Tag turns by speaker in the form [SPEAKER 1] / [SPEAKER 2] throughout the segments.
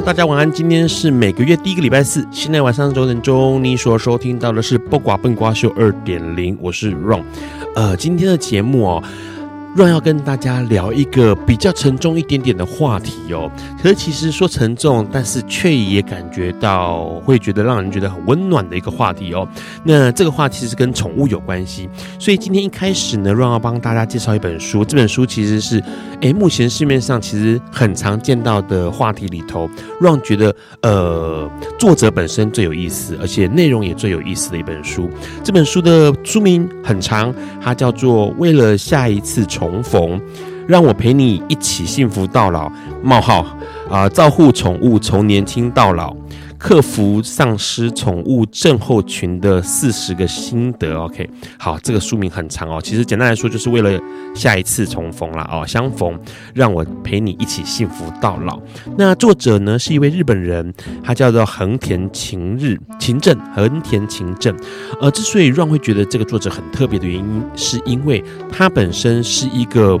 [SPEAKER 1] 大家晚安，今天是每个月第一个礼拜四，现在晚上九点钟，你所收听到的是《不瓜笨瓜秀》二点零，我是 Ron，呃，今天的节目哦。Ron 要跟大家聊一个比较沉重一点点的话题哦，可是其实说沉重，但是却也感觉到会觉得让人觉得很温暖的一个话题哦。那这个话题是跟宠物有关系，所以今天一开始呢，Ron 要帮大家介绍一本书。这本书其实是，诶，目前市面上其实很常见到的话题里头，Ron 觉得呃，作者本身最有意思，而且内容也最有意思的一本书。这本书的书名很长，它叫做《为了下一次》。重逢，让我陪你一起幸福到老。冒号啊、照顾宠物从年轻到老，克服丧失宠物症候群的四十个心得。OK，好，这个书名很长哦。其实简单来说，就是为了下一次重逢了哦，相逢，让我陪你一起幸福到老。那作者呢是一位日本人，他叫做横田晴日晴正，横田晴正。呃，之所以让会觉得这个作者很特别的原因，是因为他本身是一个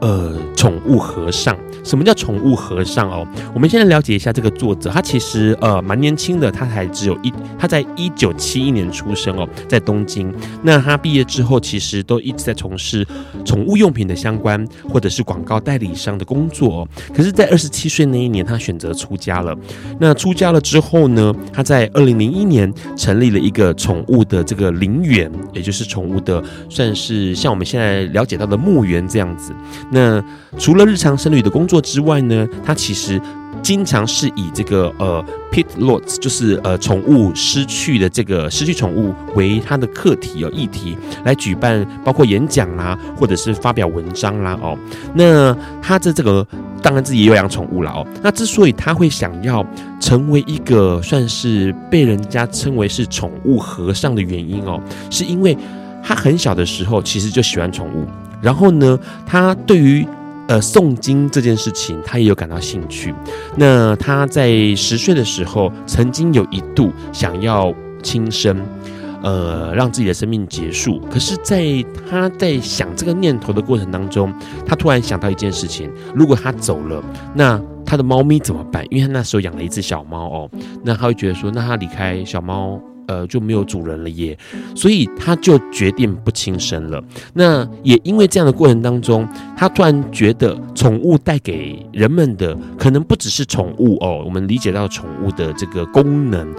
[SPEAKER 1] 呃宠物和尚。什么叫宠物和尚哦？我们现在了解一下这个作者，他其实呃蛮年轻的，他才只有一，他在一九七一年出生哦，在东京。那他毕业之后，其实都一直在从事宠物用品的相关或者是广告代理商的工作哦。可是，在二十七岁那一年，他选择出家了。那出家了之后呢，他在二零零一年成立了一个宠物的这个陵园，也就是宠物的算是像我们现在了解到的墓园这样子。那除了日常生理的工作之外呢，他其实经常是以这个呃 pet lots，就是呃宠物失去的这个失去宠物为他的课题哦议题来举办，包括演讲啦，或者是发表文章啦哦。那他的这个当然自己也有养宠物了哦。那之所以他会想要成为一个算是被人家称为是宠物和尚的原因哦，是因为他很小的时候其实就喜欢宠物，然后呢，他对于呃，诵经这件事情，他也有感到兴趣。那他在十岁的时候，曾经有一度想要轻生，呃，让自己的生命结束。可是，在他在想这个念头的过程当中，他突然想到一件事情：如果他走了，那他的猫咪怎么办？因为他那时候养了一只小猫哦，那他会觉得说，那他离开小猫。呃，就没有主人了耶，所以他就决定不轻生了。那也因为这样的过程当中，他突然觉得宠物带给人们的可能不只是宠物哦，我们理解到宠物的这个功能，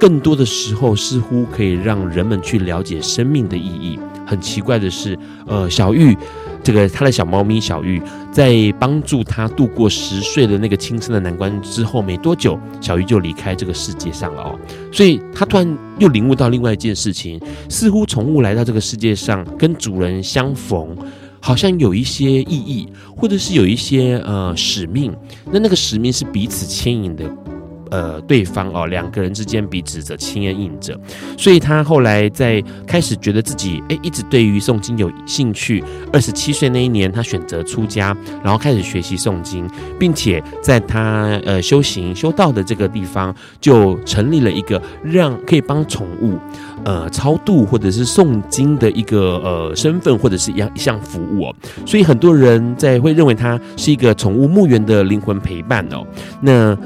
[SPEAKER 1] 更多的时候似乎可以让人们去了解生命的意义。很奇怪的是，呃，小玉。这个他的小猫咪小玉，在帮助他度过十岁的那个轻生的难关之后，没多久，小玉就离开这个世界上了哦。所以他突然又领悟到另外一件事情，似乎宠物来到这个世界上跟主人相逢，好像有一些意义，或者是有一些呃使命。那那个使命是彼此牵引的。呃，对方哦，两个人之间彼此的牵引着，所以他后来在开始觉得自己诶，一直对于诵经有兴趣。二十七岁那一年，他选择出家，然后开始学习诵经，并且在他呃修行修道的这个地方，就成立了一个让可以帮宠物呃超度或者是诵经的一个呃身份或者是一样一项服务哦。所以很多人在会认为他是一个宠物墓园的灵魂陪伴哦。那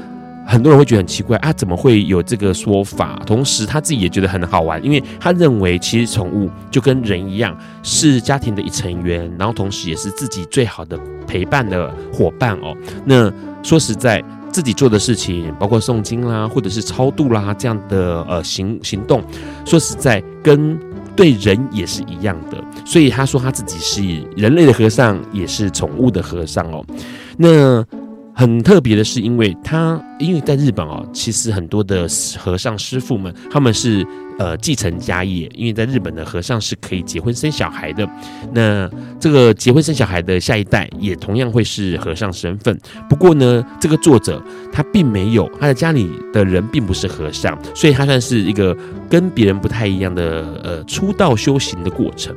[SPEAKER 1] 很多人会觉得很奇怪啊，怎么会有这个说法？同时他自己也觉得很好玩，因为他认为其实宠物就跟人一样，是家庭的一成员，然后同时也是自己最好的陪伴的伙伴哦。那说实在，自己做的事情，包括诵经啦，或者是超度啦这样的呃行行动，说实在跟对人也是一样的。所以他说他自己是人类的和尚，也是宠物的和尚哦。那很特别的是，因为他因为在日本哦，其实很多的和尚师傅们他们是。呃，继承家业，因为在日本的和尚是可以结婚生小孩的。那这个结婚生小孩的下一代也同样会是和尚身份。不过呢，这个作者他并没有，他的家里的人并不是和尚，所以他算是一个跟别人不太一样的呃出道修行的过程。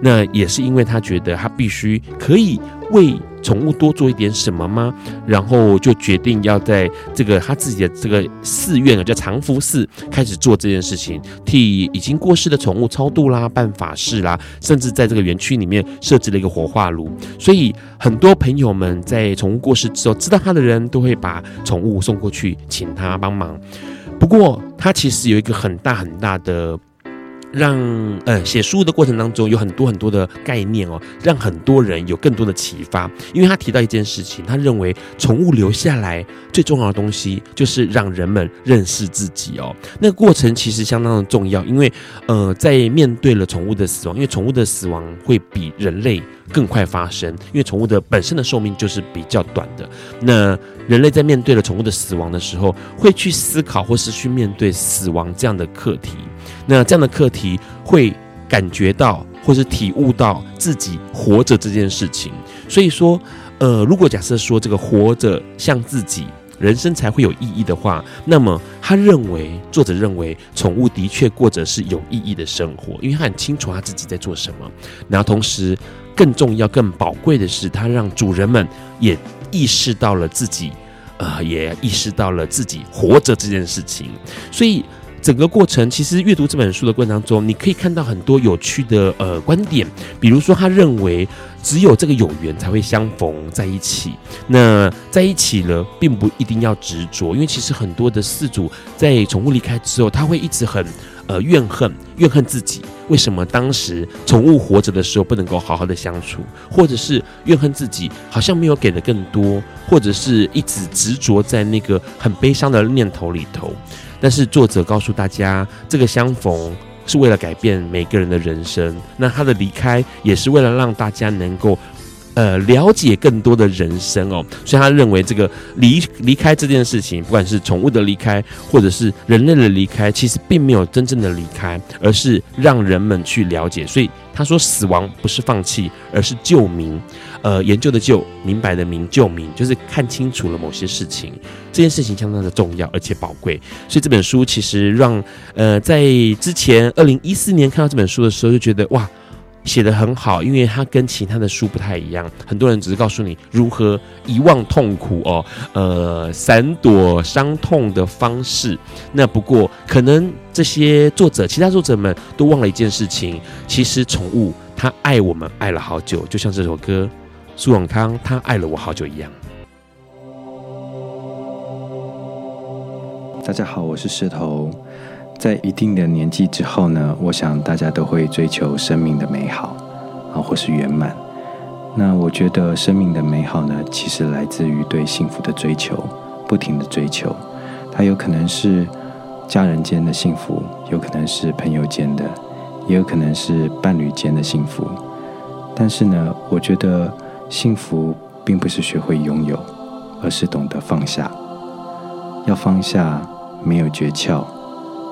[SPEAKER 1] 那也是因为他觉得他必须可以为宠物多做一点什么吗？然后就决定要在这个他自己的这个寺院啊，叫长福寺，开始做这件事情，替已经过世的宠物超度啦、办法事啦，甚至在这个园区里面设置了一个火化炉。所以很多朋友们在宠物过世之后，知道他的人都会把宠物送过去，请他帮忙。不过他其实有一个很大很大的。让呃写书的过程当中有很多很多的概念哦，让很多人有更多的启发。因为他提到一件事情，他认为宠物留下来最重要的东西就是让人们认识自己哦。那个过程其实相当的重要，因为呃在面对了宠物的死亡，因为宠物的死亡会比人类更快发生，因为宠物的本身的寿命就是比较短的。那人类在面对了宠物的死亡的时候，会去思考或是去面对死亡这样的课题。那这样的课题会感觉到或是体悟到自己活着这件事情。所以说，呃，如果假设说这个活着像自己，人生才会有意义的话，那么他认为，作者认为，宠物的确过着是有意义的生活，因为他很清楚他自己在做什么。然后同时，更重要、更宝贵的是，他让主人们也意识到了自己，呃，也意识到了自己活着这件事情。所以。整个过程，其实阅读这本书的过程当中，你可以看到很多有趣的呃观点。比如说，他认为只有这个有缘才会相逢在一起。那在一起了，并不一定要执着，因为其实很多的饲主在宠物离开之后，他会一直很呃怨恨，怨恨自己为什么当时宠物活着的时候不能够好好的相处，或者是怨恨自己好像没有给的更多，或者是一直执着在那个很悲伤的念头里头。但是作者告诉大家，这个相逢是为了改变每个人的人生，那他的离开也是为了让大家能够。呃，了解更多的人生哦，所以他认为这个离离开这件事情，不管是宠物的离开，或者是人类的离开，其实并没有真正的离开，而是让人们去了解。所以他说，死亡不是放弃，而是救明。呃，研究的救，明白的明，救明就是看清楚了某些事情，这件事情相当的重要而且宝贵。所以这本书其实让呃，在之前二零一四年看到这本书的时候，就觉得哇。写得很好，因为它跟其他的书不太一样。很多人只是告诉你如何遗忘痛苦哦，呃，闪躲伤痛的方式。那不过，可能这些作者，其他作者们都忘了一件事情：其实宠物它爱我们爱了好久，就像这首歌苏永康他爱了我好久一样。
[SPEAKER 2] 大家好，我是石头。在一定的年纪之后呢，我想大家都会追求生命的美好啊，或是圆满。那我觉得生命的美好呢，其实来自于对幸福的追求，不停的追求。它有可能是家人间的幸福，有可能是朋友间的，也有可能是伴侣间的幸福。但是呢，我觉得幸福并不是学会拥有，而是懂得放下。要放下，没有诀窍。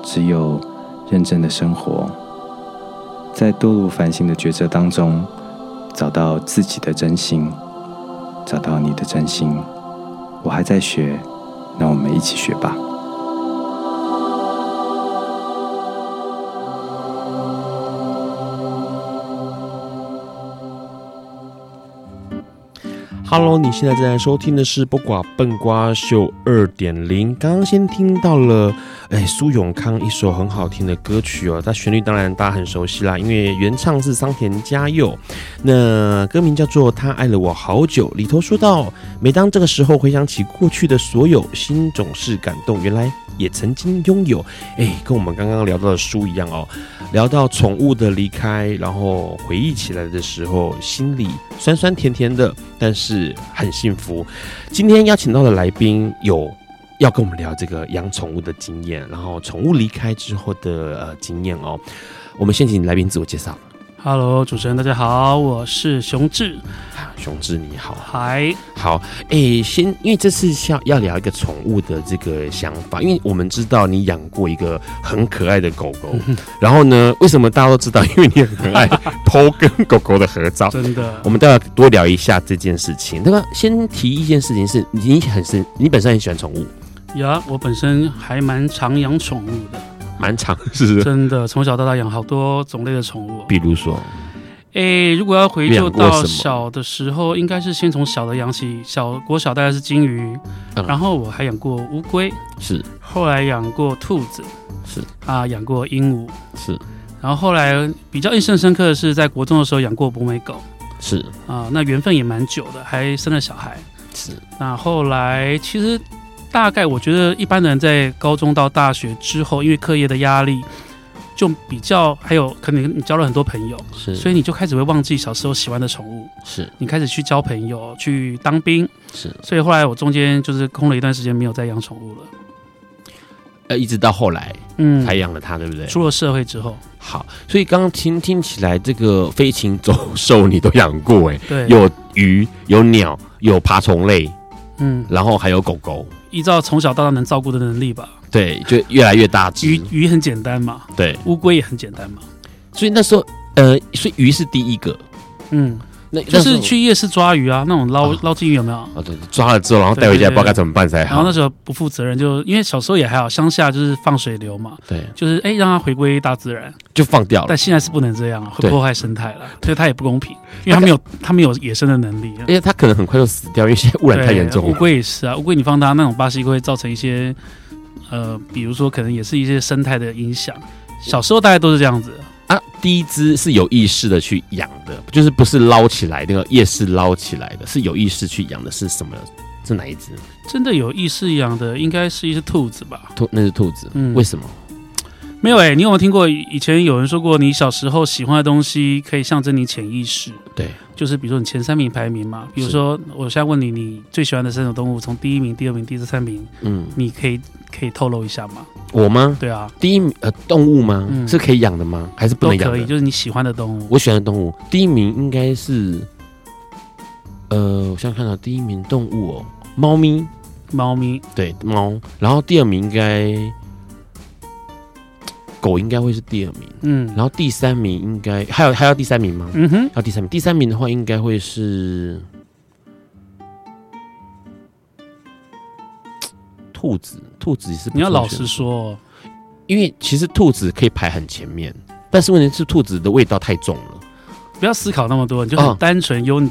[SPEAKER 2] 只有认真的生活，在堕入凡心的抉择当中，找到自己的真心，找到你的真心。我还在学，那我们一起学吧。
[SPEAKER 1] Hello，你现在正在收听的是《不寡笨瓜秀》二点零。刚刚先听到了，哎，苏永康一首很好听的歌曲哦。它旋律当然大家很熟悉啦，因为原唱是桑田佳佑。那歌名叫做《他爱了我好久》，里头说到，每当这个时候回想起过去的所有，心总是感动。原来也曾经拥有，哎，跟我们刚刚聊到的书一样哦。聊到宠物的离开，然后回忆起来的时候，心里酸酸甜甜的，但是很幸福。今天邀请到的来宾有要跟我们聊这个养宠物的经验，然后宠物离开之后的呃经验哦。我们先请来宾自我介绍。
[SPEAKER 3] Hello，主持人大家好，我是熊志。
[SPEAKER 1] 熊志你好，
[SPEAKER 3] 嗨，
[SPEAKER 1] 好，哎、欸，先因为这次要要聊一个宠物的这个想法，因为我们知道你养过一个很可爱的狗狗，然后呢，为什么大家都知道？因为你很爱 PO 跟狗狗的合照，
[SPEAKER 3] 真的。
[SPEAKER 1] 我们都要多聊一下这件事情。那么，先提一件事情是，你很是你本身很喜欢宠物，
[SPEAKER 3] 有啊，我本身还蛮常养宠物的。
[SPEAKER 1] 蛮常，是不是？
[SPEAKER 3] 真的，从小到大养好多种类的宠物。
[SPEAKER 1] 比如说，
[SPEAKER 3] 哎、欸，如果要回就到小的时候，应该是先从小的养起。小国小大概是金鱼，嗯、然后我还养过乌龟，是。后来养过兔子，是。啊，养过鹦鹉，是。然后后来比较印象深刻的是，在国中的时候养过博美狗，是。啊，那缘分也蛮久的，还生了小孩，是。那后来其实。大概我觉得一般人在高中到大学之后，因为课业的压力，就比较还有可能你交了很多朋友，是，所以你就开始会忘记小时候喜欢的宠物，是。你开始去交朋友，去当兵，是，所以后来我中间就是空了一段时间没有再养宠物了，
[SPEAKER 1] 呃，一直到后来，嗯，才养了它，对不对？
[SPEAKER 3] 出了社会之后，
[SPEAKER 1] 好，所以刚刚听听起来，这个飞禽走兽你都养过，哎，对，有鱼，有鸟，有爬虫类，嗯，然后还有狗狗。
[SPEAKER 3] 依照从小到大能照顾的能力吧，
[SPEAKER 1] 对，就越来越大只。
[SPEAKER 3] 鱼鱼很简单嘛，对，乌龟也很简单嘛，
[SPEAKER 1] 所以那时候，呃，所以鱼是第一个，嗯。
[SPEAKER 3] 那就是去夜市抓鱼啊，那种捞捞金鱼有没有？
[SPEAKER 1] 啊，对，抓了之后，然后带回家，不知道该怎么办才好。
[SPEAKER 3] 然后那时候不负责任，就因为小时候也还好，乡下就是放水流嘛，对，就是哎、欸、让它回归大自然，
[SPEAKER 1] 就放掉了。
[SPEAKER 3] 但现在是不能这样，会破坏生态了，所以它也不公平，因为它没有它没有野生的能力，而且
[SPEAKER 1] 它可能很快就死掉，因为现在污染太严重
[SPEAKER 3] 了。乌龟也是啊，乌龟你放它那种巴西龟会造成一些呃，比如说可能也是一些生态的影响。小时候大概都是这样子。
[SPEAKER 1] 啊，第一只是有意识的去养的，就是不是捞起来那个夜市捞起来的，是有意识去养的，是什么？是哪一只？
[SPEAKER 3] 真的有意识养的，应该是一只兔子吧？
[SPEAKER 1] 兔，那是兔子。嗯，为什么？
[SPEAKER 3] 没有哎、欸，你有没有听过以前有人说过，你小时候喜欢的东西可以象征你潜意识？对，就是比如说你前三名排名嘛。比如说，我现在问你，你最喜欢的三种动物，从第一名、第二名、第三名，嗯，你可以可以透露一下吗？
[SPEAKER 1] 我吗？
[SPEAKER 3] 对啊，
[SPEAKER 1] 第一名呃，动物吗？嗯、是可以养的吗？还是不能养？
[SPEAKER 3] 可以，就是你喜欢的动物。
[SPEAKER 1] 我喜欢的动物，第一名应该是，呃，我现在看到第一名动物哦，猫咪，
[SPEAKER 3] 猫咪，对，
[SPEAKER 1] 猫。然后第二名应该，狗应该会是第二名，嗯。然后第三名应该还有还要第三名吗？嗯哼，还有第三名。第三名的话应该会是。兔子，兔子是
[SPEAKER 3] 你要老实说，
[SPEAKER 1] 因为其实兔子可以排很前面，但是问题是兔子的味道太重了。
[SPEAKER 3] 不要思考那么多，你就很单纯，由你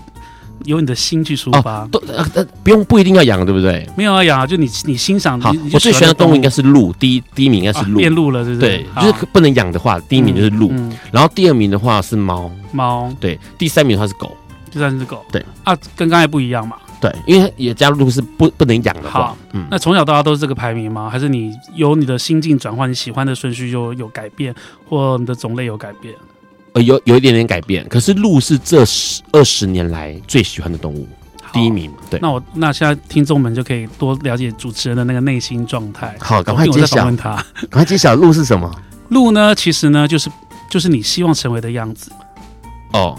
[SPEAKER 3] 由你的心去出发。
[SPEAKER 1] 都呃呃，不用不一定要养，对不对？
[SPEAKER 3] 没有要养啊，就你你欣赏。好，
[SPEAKER 1] 我最喜欢的动物应该是鹿，第一第一名应该是鹿。
[SPEAKER 3] 变鹿了，对不是？
[SPEAKER 1] 对，就是不能养的话，第一名就是鹿，然后第二名的话是猫，猫对，第三名的话是狗，
[SPEAKER 3] 第三名是狗，对啊，跟刚才不一样嘛。
[SPEAKER 1] 对，因为也加入是不不能养的话，
[SPEAKER 3] 嗯，那从小到大都是这个排名吗？还是你由你的心境转换，你喜欢的顺序就有改变，或你的种类有改变？
[SPEAKER 1] 呃，有有一点点改变。可是鹿是这十二十年来最喜欢的动物，第一名。对，
[SPEAKER 3] 那我那现在听众们就可以多了解主持人的那个内心状态。
[SPEAKER 1] 好，赶快揭晓。问他，赶快揭晓，鹿是什么？
[SPEAKER 3] 鹿呢？其实呢，就是就是你希望成为的样子。哦。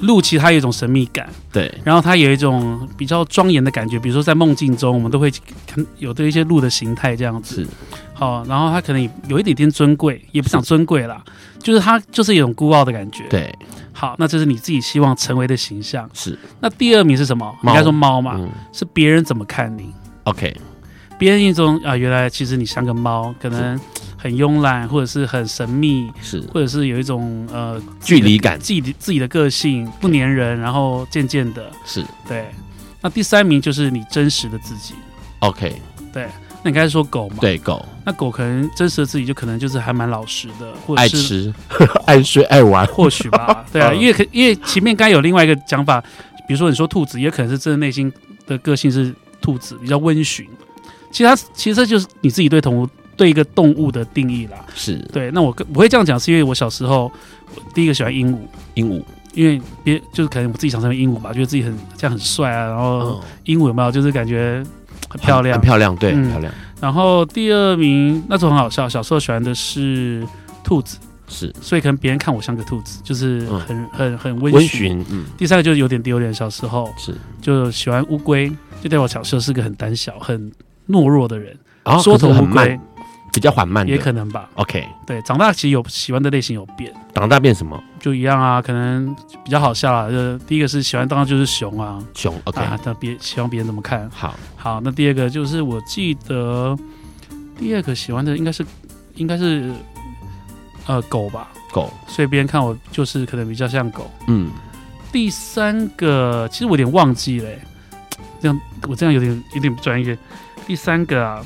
[SPEAKER 3] 鹿其实它有一种神秘感，对，然后它有一种比较庄严的感觉，比如说在梦境中，我们都会看有的一些鹿的形态这样子，是，好，然后它可能有一点点尊贵，也不想尊贵啦，就是它就是一种孤傲的感觉，对，好，那这是你自己希望成为的形象，是。那第二名是什么？应该说猫嘛，嗯、是别人怎么看你
[SPEAKER 1] ？OK，
[SPEAKER 3] 别人一种啊，原来其实你像个猫，可能。很慵懒，或者是很神秘，是，或者是有一种呃
[SPEAKER 1] 距离感，
[SPEAKER 3] 自己自己的个性不粘人，然后渐渐的，是对。那第三名就是你真实的自己
[SPEAKER 1] ，OK，
[SPEAKER 3] 对。那你刚才说狗嘛？
[SPEAKER 1] 对，狗。
[SPEAKER 3] 那狗可能真实的自己就可能就是还蛮老实的，或者是
[SPEAKER 1] 爱吃、爱睡、爱玩，
[SPEAKER 3] 或许吧。对啊，因为可因为前面刚有另外一个讲法，比如说你说兔子，也可能是真的内心的个性是兔子，比较温驯。其实它其实这就是你自己对宠物。对一个动物的定义啦，是对。那我我会这样讲，是因为我小时候第一个喜欢鹦鹉，鹦鹉，因为别就是可能我自己想成为鹦鹉吧，觉得自己很这样很帅啊。然后鹦鹉有没有就是感觉很漂亮，
[SPEAKER 1] 很漂亮，对，很漂亮。
[SPEAKER 3] 然后第二名那时候很好笑，小时候喜欢的是兔子，
[SPEAKER 1] 是，
[SPEAKER 3] 所以可能别人看我像个兔子，就是很很很温驯。嗯，第三个就是有点丢脸，小时候是就喜欢乌龟，就代表小时候是个很胆小、很懦弱的人。缩头乌龟。
[SPEAKER 1] 比较缓慢，
[SPEAKER 3] 也可能吧。
[SPEAKER 1] OK，
[SPEAKER 3] 对，长大其实有喜欢的类型有变。
[SPEAKER 1] 长大变什么？
[SPEAKER 3] 就一样啊，可能比较好笑啊。就第一个是喜欢，当然就是熊啊，
[SPEAKER 1] 熊。OK，
[SPEAKER 3] 啊，那别喜欢别人怎么看
[SPEAKER 1] 好。
[SPEAKER 3] 好，那第二个就是我记得第二个喜欢的应该是应该是呃狗吧，
[SPEAKER 1] 狗。
[SPEAKER 3] 所以别人看我就是可能比较像狗。
[SPEAKER 1] 嗯。
[SPEAKER 3] 第三个其实我有点忘记了，这样我这样有点有点不专业。第三个啊。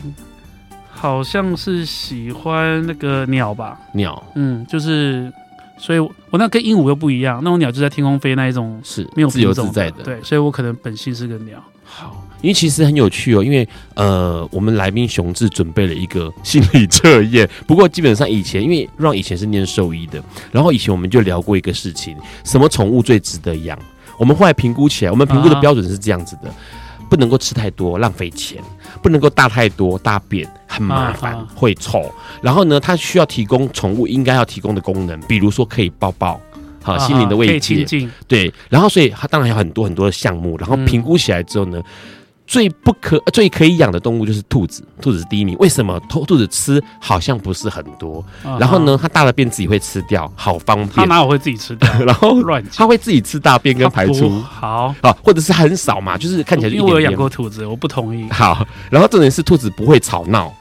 [SPEAKER 3] 好像是喜欢那个鸟吧，
[SPEAKER 1] 鸟，
[SPEAKER 3] 嗯，就是，所以我那跟鹦鹉又不一样，那种鸟就在天空飞那一种，
[SPEAKER 1] 是
[SPEAKER 3] 没有
[SPEAKER 1] 自由自在的，
[SPEAKER 3] 对，所以我可能本性是个鸟。
[SPEAKER 1] 好，因为其实很有趣哦，因为呃，我们来宾熊志准备了一个心理测验，不过基本上以前因为让以前是念兽医的，然后以前我们就聊过一个事情，什么宠物最值得养？我们后来评估起来，我们评估的标准是这样子的。啊不能够吃太多，浪费钱；不能够大太多，大便很麻烦，啊啊会臭。然后呢，它需要提供宠物应该要提供的功能，比如说可以抱抱，好、啊、心灵的慰藉，对。然后，所以它当然有很多很多的项目。然后评估起来之后呢。嗯最不可最可以养的动物就是兔子，兔子是第一名。为什么？兔兔子吃好像不是很多，然后呢，它大了便自己会吃掉，好方便。它
[SPEAKER 3] 哪有会自己吃掉？
[SPEAKER 1] 然后乱，它会自己吃大便跟排出。
[SPEAKER 3] 好
[SPEAKER 1] 啊，或者是很少嘛，就是看起来就点点。
[SPEAKER 3] 因为我有养过兔子，我不同意。
[SPEAKER 1] 好，然后重点是兔子不会吵闹，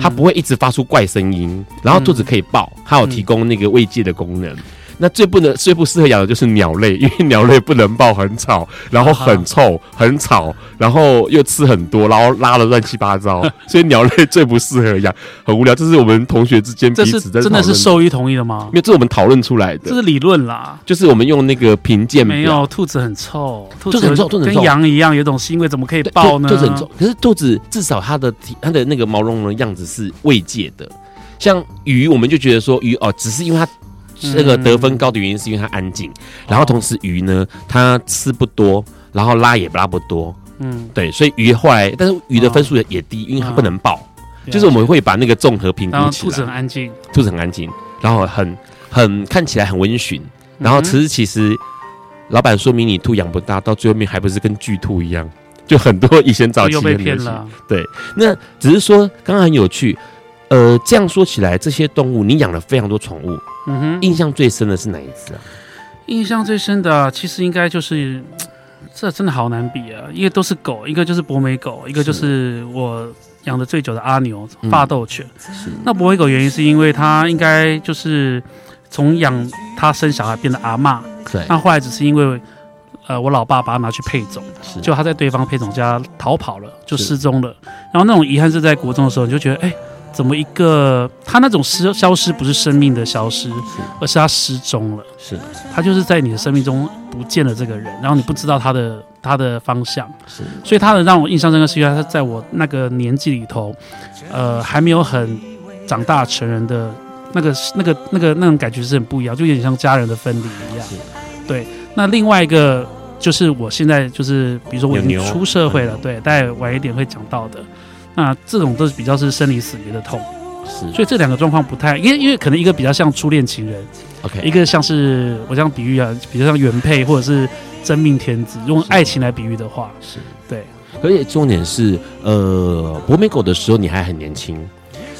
[SPEAKER 1] 它不会一直发出怪声音，然后兔子可以抱，它有提供那个慰藉的功能。那最不能、最不适合养的就是鸟类，因为鸟类不能抱，很吵，然后很臭、很吵，然后又吃很多，然后拉的乱七八糟，所以鸟类最不适合养，很无聊。这是我们同学之间彼此在
[SPEAKER 3] 真的是兽医同意的吗？
[SPEAKER 1] 因为这是我们讨论出来的，
[SPEAKER 3] 这是理论啦。
[SPEAKER 1] 就是我们用那个评鉴，
[SPEAKER 3] 没有兔子很臭，兔子很臭，跟羊一样有种腥味，怎么可以抱呢？
[SPEAKER 1] 兔子很臭，可是兔子至少它的体、它的那个毛茸茸的样子是慰藉的。像鱼，我们就觉得说鱼哦，只是因为它。这个得分高的原因是因为它安静，然后同时鱼呢，它吃不多，然后拉也拉不多，嗯，对，所以鱼后来，但是鱼的分数也也低，因为它不能抱，就是我们会把那个综合评估起来。
[SPEAKER 3] 兔子很安静，
[SPEAKER 1] 兔子很安静，然后很很看起来很温驯，然后其实其实老板说迷你兔养不大，到最后面还不是跟巨兔一样，就很多以前早期的骗了，对，那只是说刚刚很有趣。呃，这样说起来，这些动物你养了非常多宠物，嗯哼，印象最深的是哪一次啊？
[SPEAKER 3] 印象最深的，其实应该就是，这真的好难比啊，因为都是狗，一个就是博美狗，一个就是我养的最久的阿牛法斗犬。嗯、那博美狗原因是因为它应该就是从养它生小孩变得阿嬷，对，那后来只是因为呃我老爸把它拿去配种，是，就它在对方配种家逃跑了，就失踪了。然后那种遗憾是在国中的时候，你就觉得哎。欸怎么一个他那种失消失不是生命的消失，是而是他失踪了。
[SPEAKER 1] 是，
[SPEAKER 3] 他就是在你的生命中不见了这个人，然后你不知道他的他的方向。
[SPEAKER 1] 是，
[SPEAKER 3] 所以他的让我印象深刻是因为他在我那个年纪里头，呃，还没有很长大成人的那个那个那个那种感觉是很不一样，就有点像家人的分离一样。是对，那另外一个就是我现在就是比如说我已经出社会了，对，待晚一点会讲到的。那这种都是比较是生离死别的痛，是，所以这两个状况不太，因为因为可能一个比较像初恋情人，OK，一个像是我这样比喻啊，比较像原配或者是真命天子，用爱情来比喻的话，是对。
[SPEAKER 1] 而且重点是，呃，博美狗的时候你还很年轻，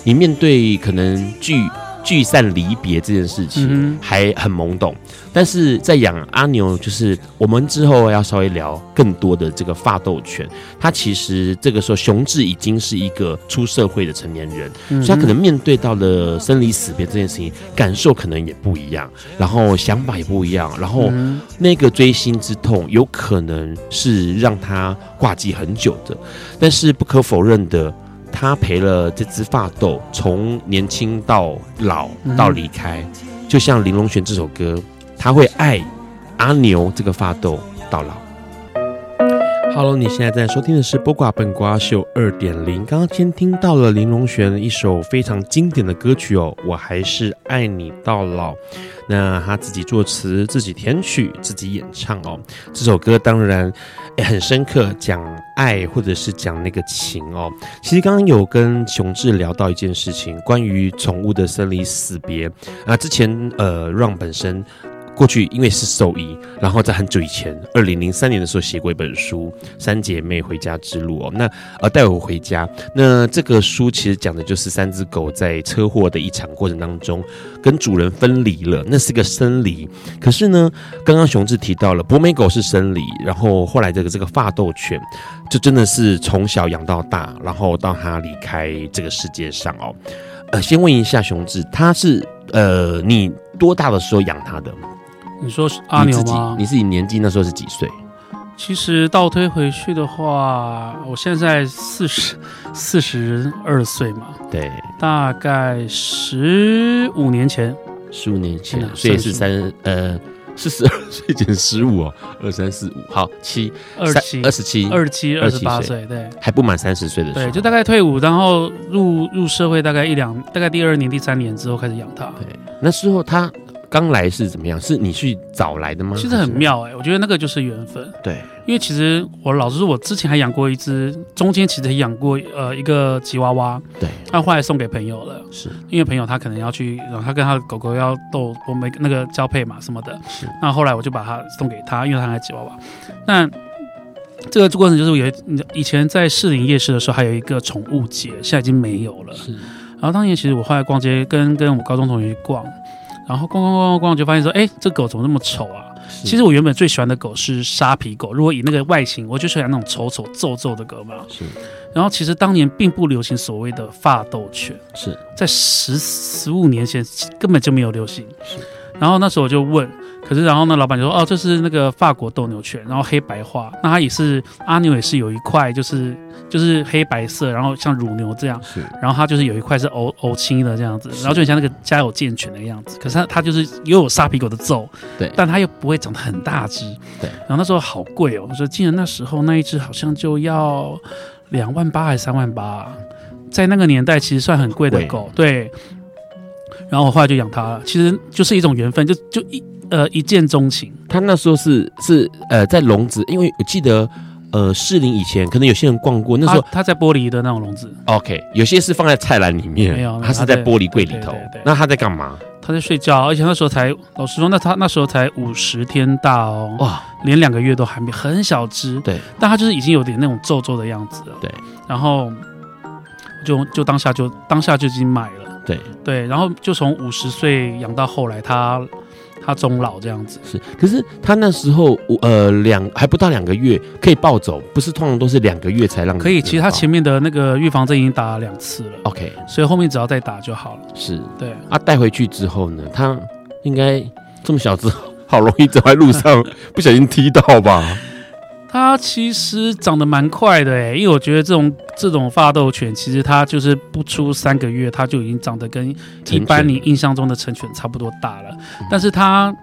[SPEAKER 1] 你面对可能聚。聚散离别这件事情还很懵懂，但是在养阿牛，就是我们之后要稍微聊更多的这个发斗犬，他其实这个时候熊志已经是一个出社会的成年人，所以他可能面对到了生离死别这件事情，感受可能也不一样，然后想法也不一样，然后那个锥心之痛有可能是让他挂记很久的，但是不可否认的。他陪了这只发豆从年轻到老到离开，就像林隆璇这首歌，他会爱阿牛这个发豆到老。Hello，你现在在收听的是《播瓜笨瓜秀》二点零。刚刚先听到了林隆璇一首非常经典的歌曲哦，我还是爱你到老。那他自己作词、自己填曲、自己演唱哦。这首歌当然也很深刻，讲爱或者是讲那个情哦。其实刚刚有跟熊志聊到一件事情，关于宠物的生离死别啊。之前呃，让本身。过去因为是兽医，然后在很久以前，二零零三年的时候写过一本书《三姐妹回家之路》哦。那呃带我回家，那这个书其实讲的就是三只狗在车祸的一场过程当中跟主人分离了，那是个生离。可是呢，刚刚熊志提到了博美狗是生离，然后后来这个这个法斗犬就真的是从小养到大，然后到它离开这个世界上哦。呃，先问一下熊志，他是呃你多大的时候养它的？
[SPEAKER 3] 你说是阿牛吗？
[SPEAKER 1] 你自己年纪那时候是几岁？
[SPEAKER 3] 其实倒推回去的话，我现在四十四十二岁嘛，
[SPEAKER 1] 对，
[SPEAKER 3] 大概十五年前，
[SPEAKER 1] 十五年前，所以是三呃四十二岁减十五哦，二三四五，好七
[SPEAKER 3] 二七
[SPEAKER 1] 二十七
[SPEAKER 3] 二十七二十八岁，对，
[SPEAKER 1] 还不满三十岁的时候，
[SPEAKER 3] 对，就大概退伍，然后入入社会大概一两，大概第二年第三年之后开始养他，
[SPEAKER 1] 对，那时候他。刚来是怎么样？是你去找来的吗？
[SPEAKER 3] 其实很妙哎、欸，我觉得那个就是缘分。
[SPEAKER 1] 对，因
[SPEAKER 3] 为其实我老实说，我之前还养过一只，中间其实养过呃一个吉娃娃。
[SPEAKER 1] 对，
[SPEAKER 3] 那后来送给朋友了。
[SPEAKER 1] 是，
[SPEAKER 3] 因为朋友他可能要去，然后他跟他的狗狗要斗，我们那个交配嘛什么的。
[SPEAKER 1] 是，
[SPEAKER 3] 那后来我就把它送给他，因为他爱吉娃娃。那这个过程就是有以前在士林夜市的时候，还有一个宠物节，现在已经没有了。
[SPEAKER 1] 是，
[SPEAKER 3] 然后当年其实我后来逛街，跟跟我高中同学去逛。然后逛逛逛逛逛，就发现说，哎，这狗怎么那么丑啊？其实我原本最喜欢的狗是沙皮狗。如果以那个外形，我就喜欢那种丑丑皱皱的狗嘛。
[SPEAKER 1] 是。
[SPEAKER 3] 然后其实当年并不流行所谓的发斗犬，
[SPEAKER 1] 是
[SPEAKER 3] 在十十五年前根本就没有流行。
[SPEAKER 1] 是。
[SPEAKER 3] 然后那时候我就问，可是然后呢，老板就说，哦，这是那个法国斗牛犬，然后黑白花。那它也是阿牛也是有一块就是。就是黑白色，然后像乳牛这样，
[SPEAKER 1] 是，
[SPEAKER 3] 然后它就是有一块是欧欧青的这样子，然后就很像那个家有健犬的样子。可是它它就是又有沙皮狗的皱，
[SPEAKER 1] 对，
[SPEAKER 3] 但它又不会长得很大只，
[SPEAKER 1] 对。
[SPEAKER 3] 然后那时候好贵哦，我说竟然那时候那一只好像就要两万八还是三万八，在那个年代其实算很贵的狗，对。然后我后来就养它了，其实就是一种缘分，就就一呃一见钟情。
[SPEAKER 1] 他那时候是是呃在笼子，因为我记得。呃，士林以前可能有些人逛过，那时候
[SPEAKER 3] 他在玻璃的那种笼子。
[SPEAKER 1] OK，有些是放在菜篮里面，
[SPEAKER 3] 没有，
[SPEAKER 1] 他是在玻璃柜里头。那他在干嘛？
[SPEAKER 3] 他在睡觉，而且那时候才，老实说，那他那时候才五十天大哦，哇，连两个月都还没，很小只。
[SPEAKER 1] 对，
[SPEAKER 3] 但他就是已经有点那种皱皱的样子了。
[SPEAKER 1] 对，
[SPEAKER 3] 然后就就当下就当下就已经买了。
[SPEAKER 1] 对
[SPEAKER 3] 对，然后就从五十岁养到后来他。他终老这样子
[SPEAKER 1] 是，可是他那时候呃两还不到两个月可以抱走，不是通常都是两个月才让
[SPEAKER 3] 可以。其实他前面的那个预防针已经打了两次了
[SPEAKER 1] ，OK，
[SPEAKER 3] 所以后面只要再打就好了。
[SPEAKER 1] 是，
[SPEAKER 3] 对。
[SPEAKER 1] 啊，带回去之后呢，他应该这么小只，好容易走在路上 不小心踢到吧？
[SPEAKER 3] 他其实长得蛮快的哎，因为我觉得这种这种发斗犬，其实它就是不出三个月，它就已经长得跟一般你印象中的成犬差不多大了。但是它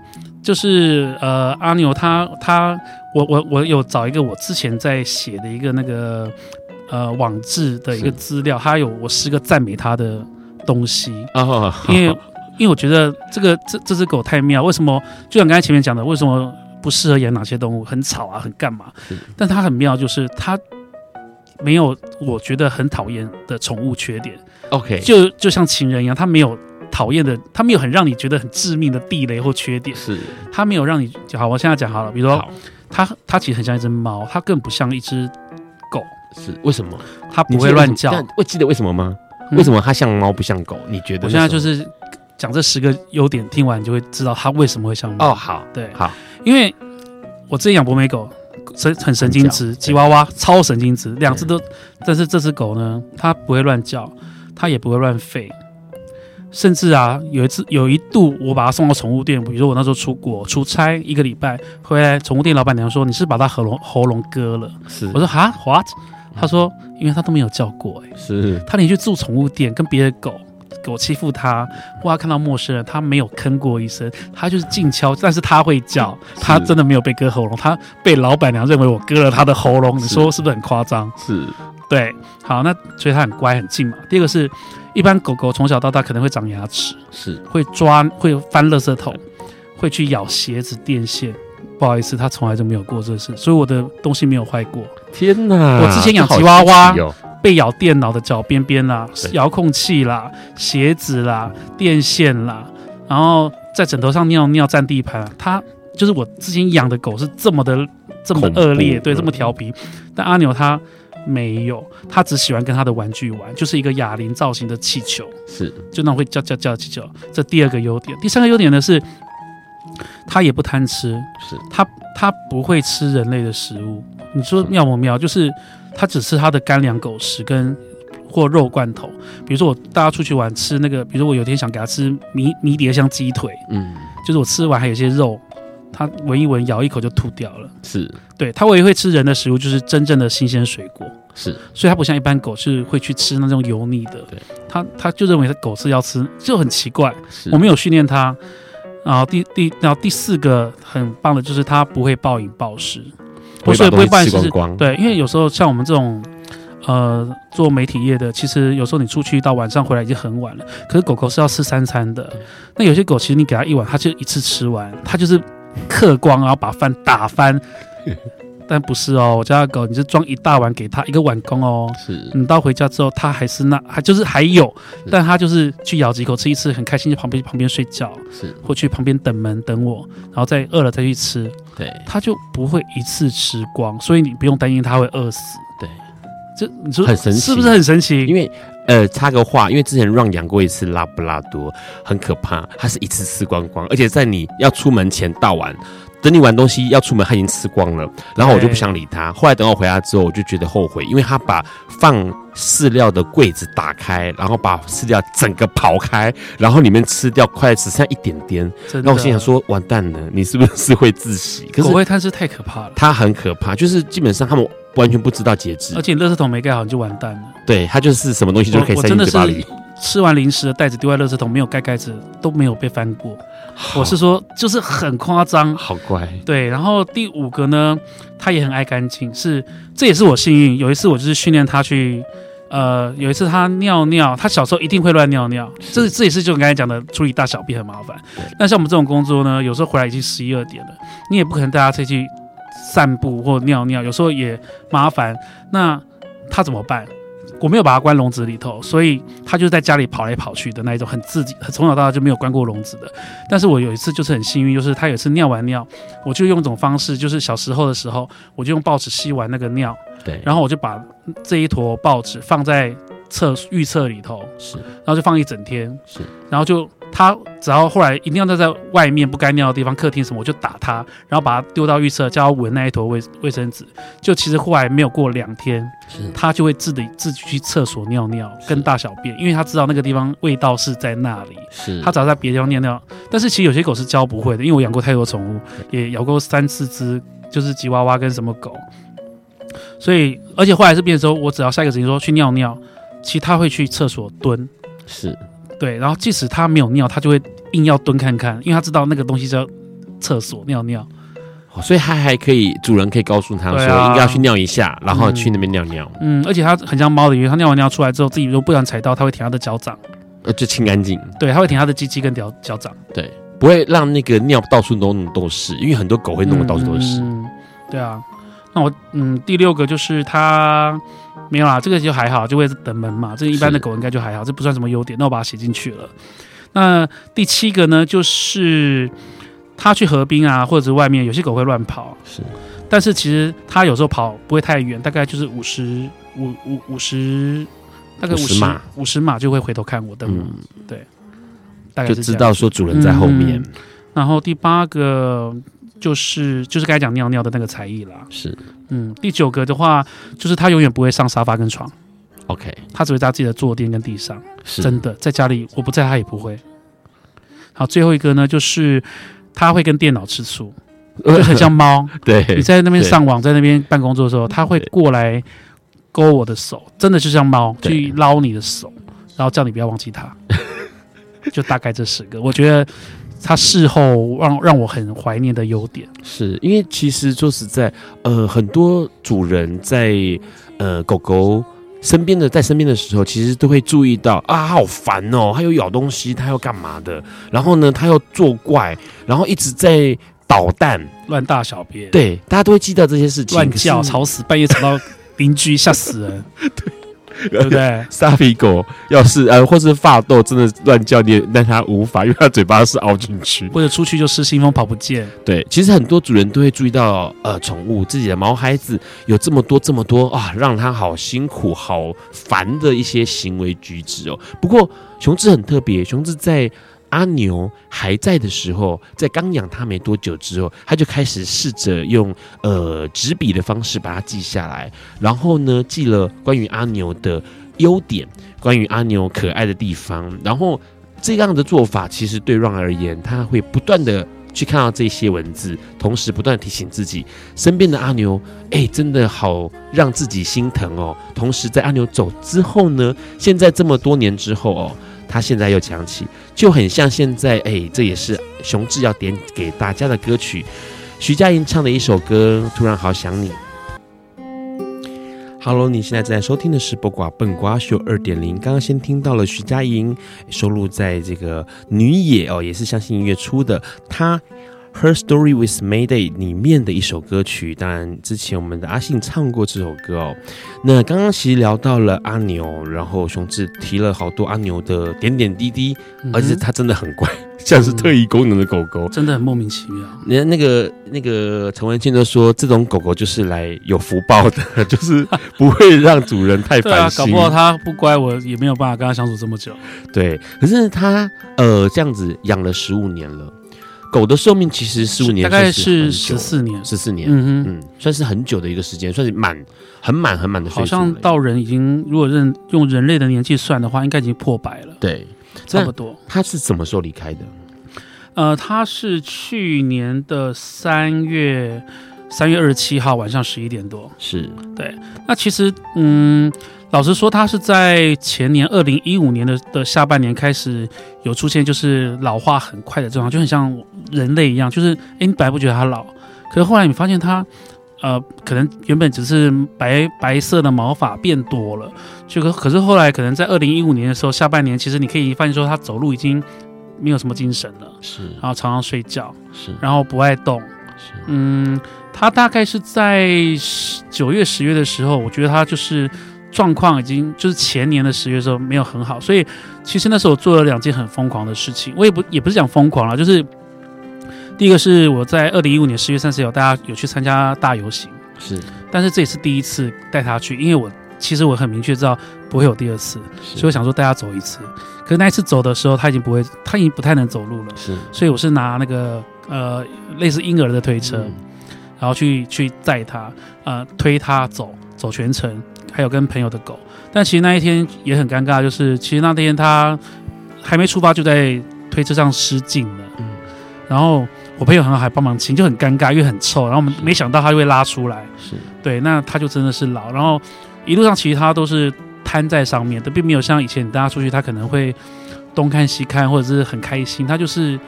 [SPEAKER 3] 就是呃阿牛，他他我我我有找一个我之前在写的一个那个呃网志的一个资料，他有我十个赞美他的东西啊，因为因为我觉得这个这这只狗太妙，为什么？就像刚才前面讲的，为什么？不适合养哪些动物？很吵啊，很干嘛？但它很妙，就是它没有我觉得很讨厌的宠物缺点。
[SPEAKER 1] OK，
[SPEAKER 3] 就就像情人一样，他没有讨厌的，他没有很让你觉得很致命的地雷或缺点。
[SPEAKER 1] 是，
[SPEAKER 3] 他没有让你好。我现在讲好了，比如说，它它其实很像一只猫，它更不像一只狗。
[SPEAKER 1] 是为什么？
[SPEAKER 3] 它不会乱叫。
[SPEAKER 1] 会记得为什么吗？为什么它像猫不像狗？你觉得？
[SPEAKER 3] 我现在就是讲这十个优点，听完你就会知道它为什么会像猫。
[SPEAKER 1] 哦，好，
[SPEAKER 3] 对，
[SPEAKER 1] 好。
[SPEAKER 3] 因为我之前养博美狗，神很神经质，吉娃娃超神经质，两只都。但是这只狗呢，它不会乱叫，它也不会乱吠，甚至啊，有一次有一度我把它送到宠物店，比如说我那时候出国出差一个礼拜回来，宠物店老板娘说，你是把它喉咙喉咙割了？
[SPEAKER 1] 是，
[SPEAKER 3] 我说哈 what？他说因为它都没有叫过，哎，
[SPEAKER 1] 是，
[SPEAKER 3] 他连去住宠物店跟别的狗。狗欺负它，或它看到陌生人，它没有吭过一声，它就是静悄，但是它会叫，它真的没有被割喉咙，它被老板娘认为我割了它的喉咙，你说是不是很夸张？
[SPEAKER 1] 是，
[SPEAKER 3] 对，好，那所以它很乖很静嘛。第二个是，一般狗狗从小到大可能会长牙齿，
[SPEAKER 1] 是
[SPEAKER 3] 会抓会翻垃圾桶，会去咬鞋子电线。不好意思，它从来就没有过这事，所以我的东西没有坏过。
[SPEAKER 1] 天哪！
[SPEAKER 3] 我之前养吉娃娃，被咬电脑的脚边边啦，遥控器啦，鞋子啦，电线啦，然后在枕头上尿尿占地盘。它就是我之前养的狗是这么的这么恶劣，对，这么调皮。但阿牛它没有，它只喜欢跟他的玩具玩，就是一个哑铃造型的气球，
[SPEAKER 1] 是
[SPEAKER 3] 就那种会叫叫叫气球。这第二个优点，第三个优点呢是。它也不贪吃，
[SPEAKER 1] 是
[SPEAKER 3] 它它不会吃人类的食物。你说妙不妙？就是它只吃它的干粮狗食跟或肉罐头。比如说我大家出去玩吃那个，比如说我有天想给它吃迷迷迭香鸡腿，嗯，就是我吃完还有些肉，它闻一闻咬一口就吐掉了。
[SPEAKER 1] 是
[SPEAKER 3] 对，它唯一会吃人的食物就是真正的新鲜水果。
[SPEAKER 1] 是，
[SPEAKER 3] 所以它不像一般狗是会去吃那种油腻的。
[SPEAKER 1] 对，
[SPEAKER 3] 它它就认为它狗是要吃，就很奇怪。我没有训练它。然后第第然后第四个很棒的就是它不会暴饮暴食，不是不会暴饮暴食，对，因为有时候像我们这种呃做媒体业的，其实有时候你出去到晚上回来已经很晚了，可是狗狗是要吃三餐的，那有些狗其实你给它一碗，它就一次吃完，它就是嗑光，然后把饭打翻。但不是哦，我家的狗，你是装一大碗给它一个碗公哦。
[SPEAKER 1] 是，
[SPEAKER 3] 你到回家之后，它还是那，还就是还有，但它就是去咬几口吃一次，很开心，就旁边旁边睡觉，
[SPEAKER 1] 是，
[SPEAKER 3] 或去旁边等门等我，然后再饿了再去吃。
[SPEAKER 1] 对，
[SPEAKER 3] 它就不会一次吃光，所以你不用担心它会饿死。
[SPEAKER 1] 对，
[SPEAKER 3] 这你说
[SPEAKER 1] 很神奇，
[SPEAKER 3] 是不是很神奇？
[SPEAKER 1] 因为呃，插个话，因为之前 Ron 养过一次拉布拉多，很可怕，它是一次吃光光，而且在你要出门前倒完。等你玩东西要出门，他已经吃光了，然后我就不想理他。后来等我回家之后，我就觉得后悔，因为他把放饲料的柜子打开，然后把饲料整个刨开，然后里面吃掉，快只剩下一点点。那我心想说，完蛋了，你是不是会窒息？可是
[SPEAKER 3] 狗会贪吃太可怕了，
[SPEAKER 1] 它很可怕，就是基本上他们完全不知道节制，
[SPEAKER 3] 而且垃圾桶没盖好你就完蛋了。
[SPEAKER 1] 对，它就是什么东西就可以塞进嘴巴里。
[SPEAKER 3] 吃完零食的袋子丢在垃圾桶，没有盖盖子都没有被翻过。我是说，就是很夸张，
[SPEAKER 1] 好乖。
[SPEAKER 3] 对，然后第五个呢，他也很爱干净，是这也是我幸运。有一次我就是训练他去，呃，有一次他尿尿，他小时候一定会乱尿尿，这这也是就你刚才讲的处理大小便很麻烦。那像我们这种工作呢，有时候回来已经十一二点了，你也不可能带他出去散步或尿尿，有时候也麻烦。那他怎么办？我没有把它关笼子里头，所以它就在家里跑来跑去的那一种，很自己，从小到大就没有关过笼子的。但是我有一次就是很幸运，就是它有一次尿完尿，我就用一种方式，就是小时候的时候，我就用报纸吸完那个尿，
[SPEAKER 1] 对，
[SPEAKER 3] 然后我就把这一坨报纸放在厕预厕里头，
[SPEAKER 1] 是，然
[SPEAKER 3] 后就放一整天，
[SPEAKER 1] 是，
[SPEAKER 3] 然后就。他只要后来一定要在外面不该尿的地方，客厅什么，我就打他，然后把他丢到浴室，叫他闻那一坨卫卫生纸。就其实后来没有过两天，他就会自己自己去厕所尿尿跟大小便，因为他知道那个地方味道是在那里。
[SPEAKER 1] 是，
[SPEAKER 3] 他只要在别的地方尿尿，但是其实有些狗是教不会的，因为我养过太多宠物，也养过三四只，就是吉娃娃跟什么狗。所以，而且后来是变的时候，我只要下一个指令说去尿尿，其实他会去厕所蹲。
[SPEAKER 1] 是。
[SPEAKER 3] 对，然后即使他没有尿，他就会硬要蹲看看，因为他知道那个东西叫厕所尿尿，
[SPEAKER 1] 所以它还可以，主人可以告诉他说应该要去尿一下，然后去那边尿尿。
[SPEAKER 3] 嗯，而且它很像猫的，因为它尿完尿出来之后，自己如果不想踩到，它会舔它的脚掌，
[SPEAKER 1] 呃，就清干净。
[SPEAKER 3] 对，它会舔它的鸡鸡跟脚脚掌，
[SPEAKER 1] 对，不会让那个尿到处都都是，因为很多狗会弄得到处都是。
[SPEAKER 3] 嗯，对啊，那我嗯，第六个就是它。没有啦，这个就还好，就会等门嘛。这个一般的狗应该就还好，这不算什么优点。那我把它写进去了。那第七个呢，就是它去河边啊，或者是外面，有些狗会乱跑。
[SPEAKER 1] 是，
[SPEAKER 3] 但是其实它有时候跑不会太远，大概就是五十五五五十，大概五十码，五十码就会回头看我的。嗯，对，大概
[SPEAKER 1] 就知道说主人在后面。
[SPEAKER 3] 嗯，然后第八个。就是就是该讲尿尿的那个才艺啦。
[SPEAKER 1] 是，
[SPEAKER 3] 嗯，第九个的话，就是他永远不会上沙发跟床。
[SPEAKER 1] OK，
[SPEAKER 3] 他只会在自己的坐垫跟地上。
[SPEAKER 1] 是，
[SPEAKER 3] 真的，在家里我不在，他也不会。好，最后一个呢，就是他会跟电脑吃醋，就很像猫。
[SPEAKER 1] 对，
[SPEAKER 3] 你在那边上网，在那边办公作的时候，他会过来勾我的手，真的就像猫去捞你的手。然后叫你不要忘记他，就大概这十个。我觉得他事后让让我很怀念的优点，
[SPEAKER 1] 是因为其实说实在，呃，很多主人在呃狗狗身边的在身边的时候，其实都会注意到啊，好烦哦，它又咬东西，它要干嘛的？然后呢，它又作怪，然后一直在。捣蛋、
[SPEAKER 3] 乱大小便，
[SPEAKER 1] 对，大家都会记得这些事情。
[SPEAKER 3] 乱叫、吵死，半夜吵到邻居，吓死人，对，对不对？
[SPEAKER 1] 沙皮狗要是呃，或是发豆真的乱叫，你也让它无法，因为它嘴巴是凹进去，
[SPEAKER 3] 或者出去就失心疯跑不见。
[SPEAKER 1] 对，其实很多主人都会注意到，呃，宠物自己的毛孩子有这么多这么多啊，让它好辛苦、好烦的一些行为举止哦。不过熊志很特别，熊志在。阿牛还在的时候，在刚养它没多久之后，他就开始试着用呃纸笔的方式把它记下来，然后呢，记了关于阿牛的优点，关于阿牛可爱的地方，然后这样的做法其实对让而言，他会不断的去看到这些文字，同时不断提醒自己身边的阿牛，哎，真的好让自己心疼哦。同时在阿牛走之后呢，现在这么多年之后哦。他现在又讲起，就很像现在，哎、这也是熊志要点给大家的歌曲，徐佳莹唱的一首歌《突然好想你》。Hello，你现在正在收听的是《不瓜笨瓜秀二点零》，刚刚先听到了徐佳莹收录在这个女野哦，也是相信音乐出的，她。Her Story with Mayday 里面的一首歌曲，当然之前我们的阿信唱过这首歌哦。那刚刚其实聊到了阿牛，然后熊志提了好多阿牛的点点滴滴，嗯、而且它真的很乖，像是特异功能的狗狗，
[SPEAKER 3] 嗯、真的很莫名其妙。
[SPEAKER 1] 你看那个那个陈文茜都说，这种狗狗就是来有福报的，就是不会让主人太烦心。
[SPEAKER 3] 啊、搞不好它不乖，我也没有办法跟它相处这么久。
[SPEAKER 1] 对，可是它呃这样子养了十五年了。狗的寿命其实十五年，大
[SPEAKER 3] 概是十四年，
[SPEAKER 1] 十四年，嗯哼嗯，算是很久的一个时间，算是满很满很满的岁数。
[SPEAKER 3] 好像到人已经，如果认用人类的年纪算的话，应该已经破百了。
[SPEAKER 1] 对，
[SPEAKER 3] 差不多。
[SPEAKER 1] 他是什么时候离开的？
[SPEAKER 3] 呃，他是去年的三月三月二十七号晚上十一点多。
[SPEAKER 1] 是
[SPEAKER 3] 对。那其实，嗯。老实说，他是在前年二零一五年的的下半年开始有出现，就是老化很快的症状，就很像人类一样，就是诶，你本来不觉得他老，可是后来你发现他，呃，可能原本只是白白色的毛发变多了，就可可是后来可能在二零一五年的时候下半年，其实你可以发现说他走路已经没有什么精神了，
[SPEAKER 1] 是，
[SPEAKER 3] 然后常常睡觉，
[SPEAKER 1] 是，
[SPEAKER 3] 然后不爱动，
[SPEAKER 1] 是，
[SPEAKER 3] 嗯，他大概是在九月十月的时候，我觉得他就是。状况已经就是前年的十月的时候没有很好，所以其实那时候我做了两件很疯狂的事情。我也不也不是讲疯狂了，就是第一个是我在二零一五年十月三十号，大家有去参加大游行，
[SPEAKER 1] 是，
[SPEAKER 3] 但是这也是第一次带他去，因为我其实我很明确知道不会有第二次，所以我想说带他走一次。可是那一次走的时候，他已经不会，他已经不太能走路了，
[SPEAKER 1] 是，
[SPEAKER 3] 所以我是拿那个呃类似婴儿的推车，嗯、然后去去载他，呃推他走走全程。还有跟朋友的狗，但其实那一天也很尴尬，就是其实那天他还没出发就在推车上失禁了，嗯，然后我朋友很好还帮忙清，就很尴尬，因为很臭，然后我们没想到他就会拉出来，
[SPEAKER 1] 是。
[SPEAKER 3] 对，那他就真的是老，然后一路上其实他都是瘫在上面的，并没有像以前大家出去他可能会东看西看或者是很开心，他就是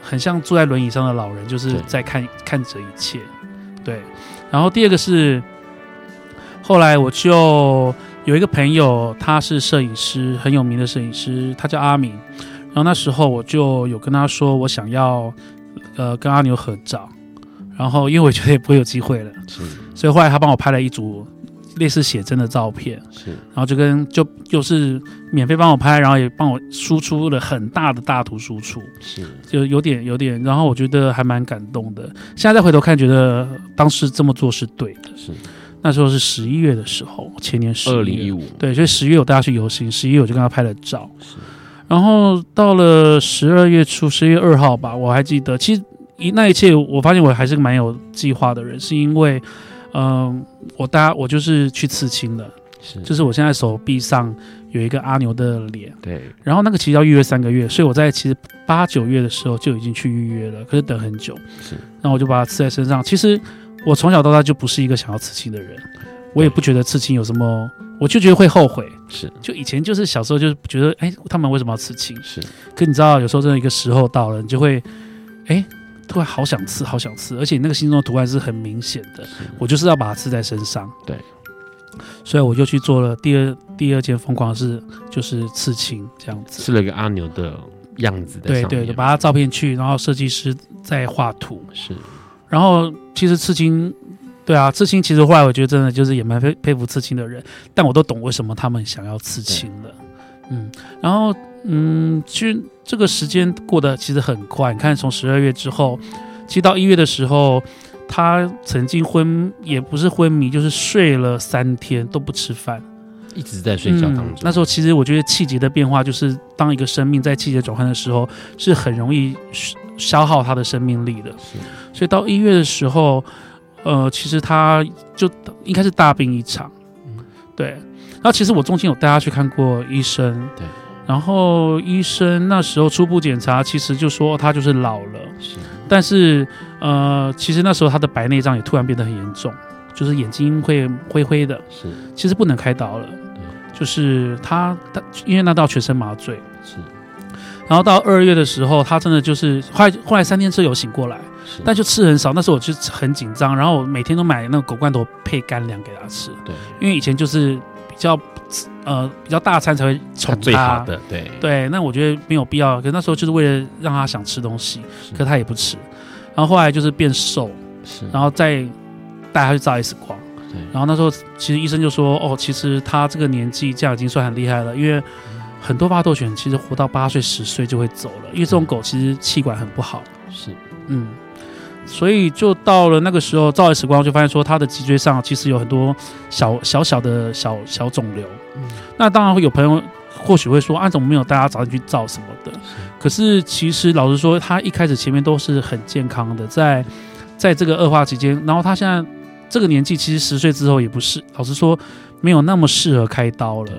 [SPEAKER 3] 很像坐在轮椅上的老人，就是在看看着一切，对，然后第二个是。后来我就有一个朋友，他是摄影师，很有名的摄影师，他叫阿明。然后那时候我就有跟他说，我想要呃跟阿牛合照。然后因为我觉得也不会有机会了，是，所以后来他帮我拍了一组类似写真的照片，
[SPEAKER 1] 是。然
[SPEAKER 3] 后就跟就又是免费帮我拍，然后也帮我输出了很大的大图输出，
[SPEAKER 1] 是，
[SPEAKER 3] 就有点有点，然后我觉得还蛮感动的。现在再回头看，觉得当时这么做是对的，
[SPEAKER 1] 是。
[SPEAKER 3] 那时候是十一月的时候，前年十二
[SPEAKER 1] 零一五，
[SPEAKER 3] 对，所以十月我带他去游行，十一月我就跟他拍了照。然后到了十二月初，十月二号吧，我还记得。其实一那一切，我发现我还是个蛮有计划的人，是因为，嗯、呃，我搭我就是去刺青的，是，就是我现在手臂上有一个阿牛的脸，
[SPEAKER 1] 对。
[SPEAKER 3] 然后那个其实要预约三个月，所以我在其实八九月的时候就已经去预约了，可是等很久，
[SPEAKER 1] 是。
[SPEAKER 3] 然后我就把它刺在身上，其实。我从小到大就不是一个想要刺青的人，我也不觉得刺青有什么我就觉得会后悔。
[SPEAKER 1] 是，
[SPEAKER 3] 就以前就是小时候就是觉得，哎，他们为什么要刺青？
[SPEAKER 1] 是，
[SPEAKER 3] 可你知道，有时候真的一个时候到了，你就会，哎，突然好想刺，好想刺，而且那个心中的图案是很明显的，我就是要把它刺在身上。
[SPEAKER 1] 对，
[SPEAKER 3] 所以我就去做了第二第二件疯狂的事，就是刺青这样子，
[SPEAKER 1] 刺了一个阿牛的样子的。
[SPEAKER 3] 对对，就把他照片去，然后设计师再画图。
[SPEAKER 1] 是，
[SPEAKER 3] 然后其实刺青。对啊，刺青其实后来我觉得真的就是也蛮佩佩服刺青的人，但我都懂为什么他们想要刺青了。嗯，然后嗯，其实这个时间过得其实很快。你看，从十二月之后，其实到一月的时候，他曾经昏也不是昏迷，就是睡了三天都不吃饭，
[SPEAKER 1] 一直在睡觉当中。嗯，
[SPEAKER 3] 那时候其实我觉得气节的变化，就是当一个生命在气节转换的时候，是很容易消耗他的生命力的。
[SPEAKER 1] 是，
[SPEAKER 3] 所以到一月的时候。呃，其实他就应该是大病一场，嗯，对。然后其实我中间有带他去看过医生，
[SPEAKER 1] 对。
[SPEAKER 3] 然后医生那时候初步检查，其实就说他就是老了，
[SPEAKER 1] 是。
[SPEAKER 3] 但是呃，其实那时候他的白内障也突然变得很严重，就是眼睛会灰灰的，
[SPEAKER 1] 是。
[SPEAKER 3] 其实不能开刀了，就是他他因为那到全身麻醉，
[SPEAKER 1] 是。
[SPEAKER 3] 然后到二月的时候，他真的就是后来后来三天之后有醒过来。但就吃很少，那时候我就很紧张，然后我每天都买那个狗罐头配干粮给它吃。
[SPEAKER 1] 对，
[SPEAKER 3] 因为以前就是比较呃比较大餐才会宠他，他
[SPEAKER 1] 最好的。对
[SPEAKER 3] 对，那我觉得没有必要。可是那时候就是为了让他想吃东西，可是他也不吃。然后后来就是变瘦，
[SPEAKER 1] 是，
[SPEAKER 3] 然后再带他去照 X 光。
[SPEAKER 1] 对，
[SPEAKER 3] 然后那时候其实医生就说：“哦，其实他这个年纪这样已经算很厉害了，因为很多巴豆犬其实活到八岁十岁就会走了，因为这种狗其实气管很不好。”
[SPEAKER 1] 是，
[SPEAKER 3] 嗯。所以就到了那个时候，照 X 光就发现说他的脊椎上其实有很多小小小的小小肿瘤。嗯，那当然会有朋友或许会说啊，怎么没有大家早点去照什么的？是。可是其实老实说，他一开始前面都是很健康的，在在这个恶化期间，然后他现在这个年纪，其实十岁之后也不是，老实说没有那么适合开刀了。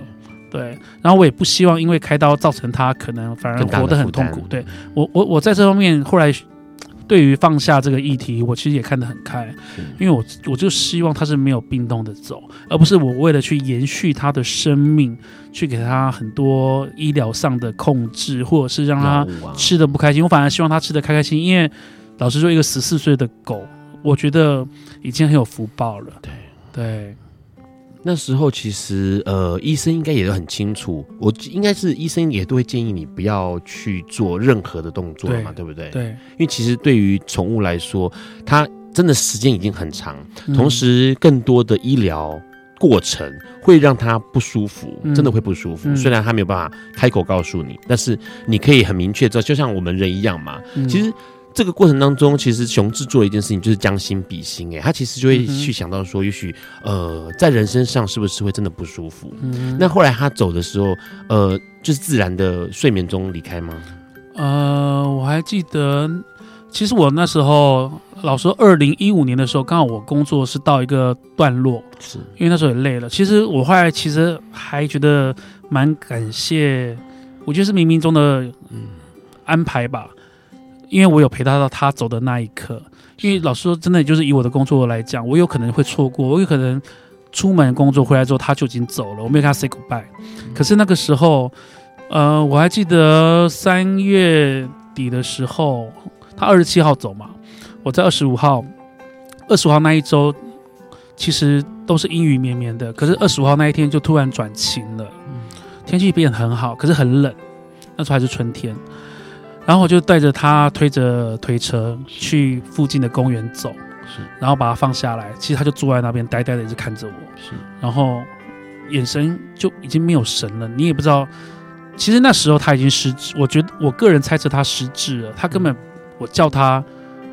[SPEAKER 3] 对。然后我也不希望因为开刀造成他可能反而活得很痛苦。对我我我在这方面后来。对于放下这个议题，我其实也看得很开，因为我我就希望他是没有病痛的走，而不是我为了去延续他的生命，去给他很多医疗上的控制，或者是让他吃的不开心。我反而希望他吃的开开心，因为老实说，一个十四岁的狗，我觉得已经很有福报了。
[SPEAKER 1] 对
[SPEAKER 3] 对。
[SPEAKER 1] 那时候其实呃，医生应该也都很清楚，我应该是医生也都会建议你不要去做任何的动作嘛，对，对不对？
[SPEAKER 3] 对，
[SPEAKER 1] 因为其实对于宠物来说，它真的时间已经很长，同时更多的医疗过程会让它不舒服，真的会不舒服。嗯、虽然它没有办法开口告诉你，但是你可以很明确知道，就像我们人一样嘛，嗯、其实。这个过程当中，其实熊志做了一件事情，就是将心比心。哎，他其实就会去想到说，也许呃，在人身上是不是会真的不舒服？嗯，那后来他走的时候，呃，就是自然的睡眠中离开吗？
[SPEAKER 3] 呃，我还记得，其实我那时候，老说二零一五年的时候，刚好我工作是到一个段落，
[SPEAKER 1] 是
[SPEAKER 3] 因为那时候也累了。其实我后来其实还觉得蛮感谢，我觉得是冥冥中的嗯安排吧。因为我有陪他到他走的那一刻，因为老实说，真的就是以我的工作来讲，我有可能会错过，我有可能出门工作回来之后他就已经走了，我没有跟他 say goodbye。可是那个时候，呃，我还记得三月底的时候，他二十七号走嘛，我在二十五号，二十五号那一周其实都是阴雨绵绵的，可是二十五号那一天就突然转晴了，天气变得很好，可是很冷，那时候还是春天。然后我就带着他推着推车去附近的公园走，
[SPEAKER 1] 是，
[SPEAKER 3] 然后把他放下来。其实他就坐在那边呆呆的，一直看着我，
[SPEAKER 1] 是，
[SPEAKER 3] 然后眼神就已经没有神了。你也不知道，其实那时候他已经失智。我觉得我个人猜测他失智了。他根本我叫他，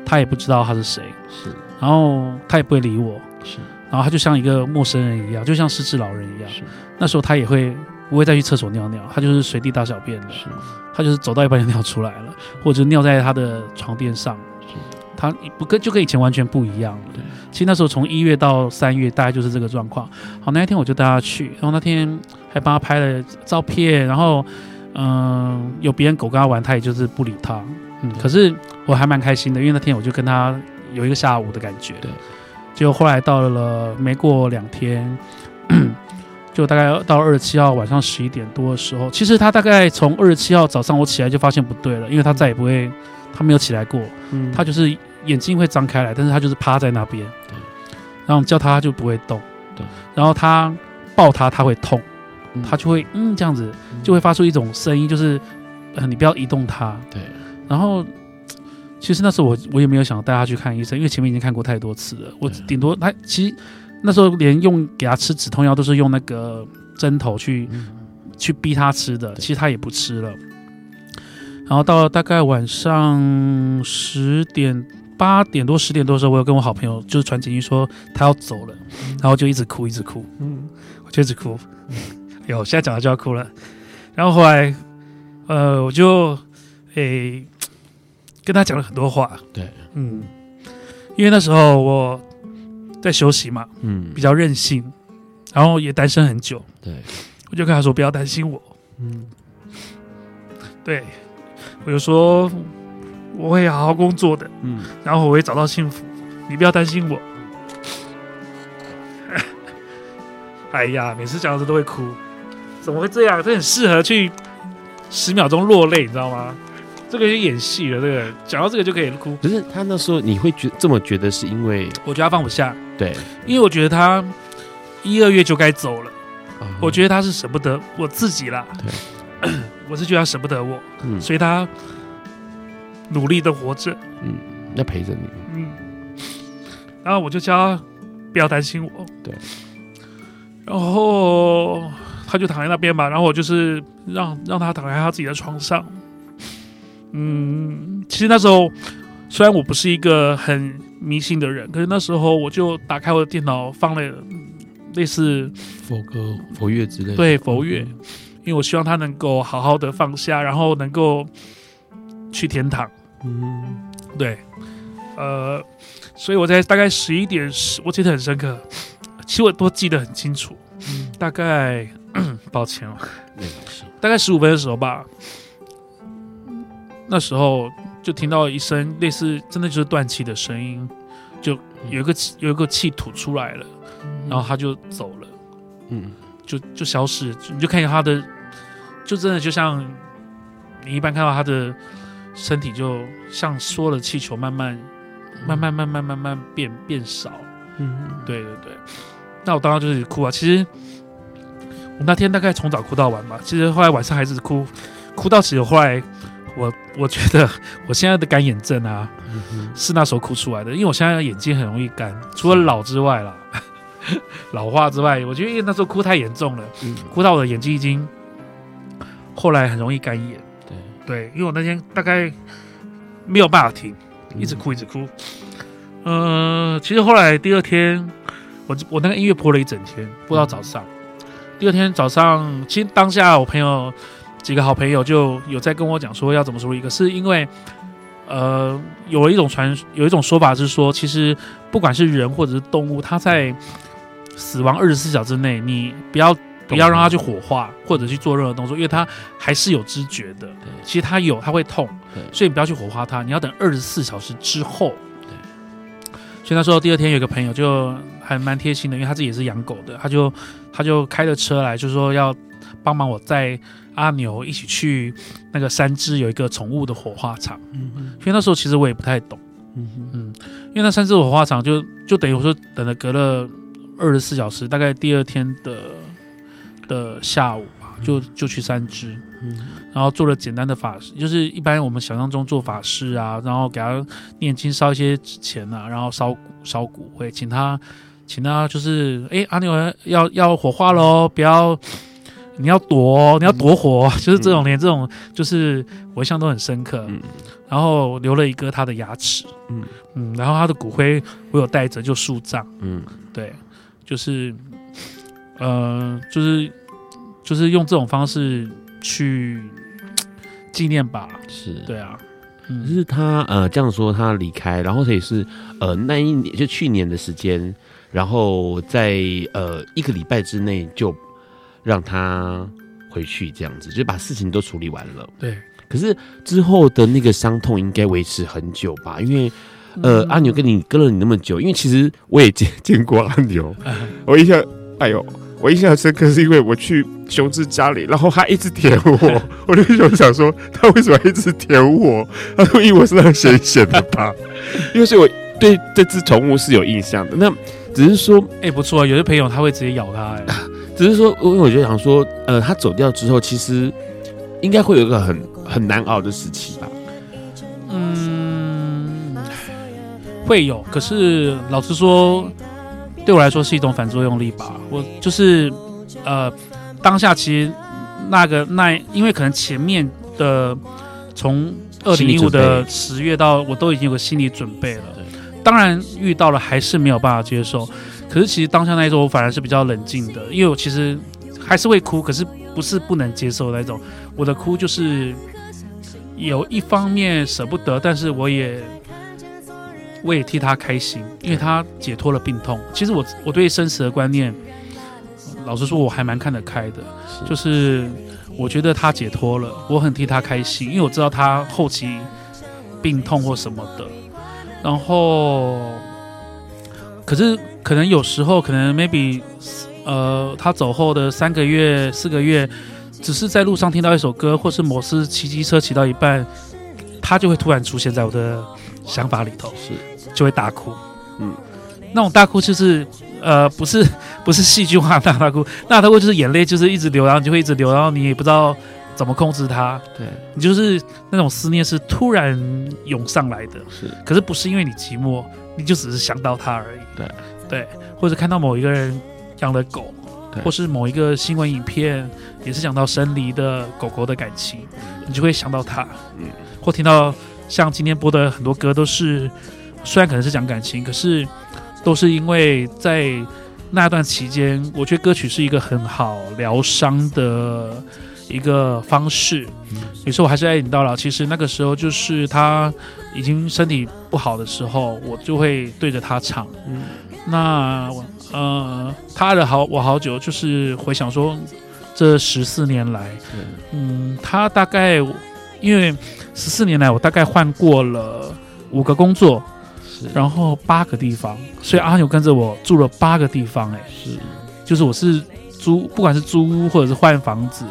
[SPEAKER 3] 他也不知道他是谁，
[SPEAKER 1] 是，
[SPEAKER 3] 然后他也不会理我，
[SPEAKER 1] 是，
[SPEAKER 3] 然后他就像一个陌生人一样，就像失智老人一样。是，那时候他也会。不会再去厕所尿尿，他就是随地大小便的。
[SPEAKER 1] 是，
[SPEAKER 3] 他就是走到一半就尿出来了，或者尿在他的床垫上。
[SPEAKER 1] 是，
[SPEAKER 3] 他不跟就跟以前完全不一样了。
[SPEAKER 1] 对，
[SPEAKER 3] 其实那时候从一月到三月，大概就是这个状况。好，那一天我就带他去，然后那天还帮他拍了照片，然后嗯、呃，有别人狗跟他玩，他也就是不理他。嗯，可是我还蛮开心的，因为那天我就跟他有一个下午的感觉。
[SPEAKER 1] 对，
[SPEAKER 3] 结果后来到了没过两天。就大概到二十七号晚上十一点多的时候，其实他大概从二十七号早上我起来就发现不对了，因为他再也不会，他没有起来过，嗯，他就是眼睛会张开来，但是他就是趴在那边，对，然后叫他就不会动，对，然后他抱他他会痛，他就会嗯这样子就会发出一种声音，就是呃你不要移动他，对，然后其实那时候我我也没有想带他去看医生，因为前面已经看过太多次了，我顶多他其实。那时候连用给他吃止痛药都是用那个针头去、嗯、去逼他吃的，其实他也不吃了。然后到了大概晚上十点八点多十点多的时候，我有跟我好朋友就是传简讯说他要走了，然后就一直哭一直哭，嗯，我就一直哭，有现在讲了就要哭了。然后后来呃我就诶、欸、跟他讲了很多话，对，嗯，因为那时候我。在休息嘛，嗯，比较任性，然后也单身很久，对，我就跟他说不要担心我，嗯，对，我就说我会好好工作的，嗯，然后我会找到幸福，你不要担心我。哎呀，每次讲到这都会哭，怎么会这样？这很适合去十秒钟落泪，你知道吗？这个就演戏了，这个讲到这个就可以哭。
[SPEAKER 1] 可是他那时候你会觉这么觉得，是因为
[SPEAKER 3] 我觉得他放不下。
[SPEAKER 1] 对，
[SPEAKER 3] 因为我觉得他一二月就该走了。嗯、我觉得他是舍不得我自己啦。对，我是觉得他舍不得我，嗯、所以他努力的活着，
[SPEAKER 1] 嗯，要陪着你，嗯。
[SPEAKER 3] 然后我就叫他不要担心我，
[SPEAKER 1] 对。
[SPEAKER 3] 然后他就躺在那边嘛，然后我就是让让他躺在他自己的床上。嗯，其实那时候虽然我不是一个很迷信的人，可是那时候我就打开我的电脑，放了类似
[SPEAKER 1] 佛歌、佛乐之类的。
[SPEAKER 3] 对，佛乐，嗯、因为我希望他能够好好的放下，然后能够去天堂。嗯，对，呃，所以我在大概十一点十，我记得很深刻，其实我都记得很清楚。嗯，大概 抱歉哦，大概十五分的时候吧。那时候就听到一声类似真的就是断气的声音，就有一个气有一个气吐出来了，然后他就走了，嗯，就就消失，你就看见他的，就真的就像你一般看到他的身体，就像缩了气球，慢慢慢慢慢慢慢慢变变少，嗯，对对对，那我当时就是哭啊，其实我那天大概从早哭到晚吧，其实后来晚上还是哭，哭到其实后来。我我觉得我现在的干眼症啊，嗯、哼是那时候哭出来的，因为我现在眼睛很容易干，除了老之外啦，老化之外，我觉得因为那时候哭太严重了，嗯、哭到我的眼睛已经后来很容易干眼。对对，因为我那天大概没有办法停，一直哭一直哭。嗯、呃，其实后来第二天，我我那个音乐播了一整天，播到早上。嗯、第二天早上，其实当下我朋友。几个好朋友就有在跟我讲说要怎么处理，可是因为，呃，有了一种传，有一种说法是说，其实不管是人或者是动物，它在死亡二十四小时之内，你不要不要让它去火化或者去做任何动作，因为它还是有知觉的。对，其实它有，它会痛，对所以你不要去火化它，你要等二十四小时之后。对，所以那时候第二天有个朋友就还蛮贴心的，因为他自己也是养狗的，他就他就开着车来，就说要帮忙我在。阿牛一起去那个三只有一个宠物的火化场，嗯嗯，因为那时候其实我也不太懂，嗯嗯，因为那三只火化场就就等于我说等了隔了二十四小时，大概第二天的的下午吧，就就去三只，嗯，然后做了简单的法事，就是一般我们想象中做法事啊，然后给他念经烧一些纸钱啊，然后烧烧骨灰，请他请他就是哎阿牛要要火化喽，不要。你要躲、哦，你要躲火，嗯、就是这种，连这种就是我印象都很深刻。嗯、然后留了一个他的牙齿，嗯嗯，然后他的骨灰我有带着，就树葬。嗯，对，就是，呃，就是就是用这种方式去纪念吧。是，对啊，
[SPEAKER 1] 嗯、就是他呃这样说，他离开，然后他也是呃那一年就去年的时间，然后在呃一个礼拜之内就。让他回去，这样子就把事情都处理完了。
[SPEAKER 3] 对，
[SPEAKER 1] 可是之后的那个伤痛应该维持很久吧？因为，呃，嗯、阿牛跟你跟了你那么久，因为其实我也见见过阿牛，嗯、我印象，哎呦，我印象深刻，是因为我去雄志家里，然后他一直舔我，我就想说他为什么一直舔我？他说因为我身上咸咸的吧，因为所以我对这只宠物是有印象的。那只是说，
[SPEAKER 3] 哎、欸，不错啊，有些朋友他会直接咬它、欸，哎，
[SPEAKER 1] 只是说，因为我就想说，呃，他走掉之后，其实应该会有一个很很难熬的时期吧。
[SPEAKER 3] 嗯，会有，可是老实说。对我来说是一种反作用力吧。我就是，呃，当下其实那个那，因为可能前面的从二零一五的十月到，我都已经有个心理准备了。当然遇到了还是没有办法接受。可是其实当下那一种我反而是比较冷静的，因为我其实还是会哭，可是不是不能接受那种。我的哭就是有一方面舍不得，但是我也。我也替他开心，因为他解脱了病痛。其实我我对生死的观念，老实说我还蛮看得开的。是就是我觉得他解脱了，我很替他开心，因为我知道他后期病痛或什么的。然后，可是可能有时候，可能 maybe 呃，他走后的三个月、四个月，只是在路上听到一首歌，或是某次骑机车骑到一半，他就会突然出现在我的想法里头。是。就会大哭，嗯，那种大哭就是，呃，不是不是戏剧化的大大哭，那大哭就是眼泪就是一直流，然后你就会一直流，然后你也不知道怎么控制它，对，你就是那种思念是突然涌上来的，是，可是不是因为你寂寞，你就只是想到他而已，对。对，或者看到某一个人养的狗，或是某一个新闻影片也是讲到生离的狗狗的感情，你就会想到他，嗯，或听到像今天播的很多歌都是。虽然可能是讲感情，可是都是因为在那段期间，我觉得歌曲是一个很好疗伤的一个方式。有时候我还是爱你到老。其实那个时候就是他已经身体不好的时候，我就会对着他唱。嗯，那呃，他爱了好我好久，就是回想说这十四年来，嗯，他大概因为十四年来我大概换过了五个工作。然后八个地方，所以阿牛跟着我住了八个地方，哎，是，就是我是租，不管是租屋或者是换房子，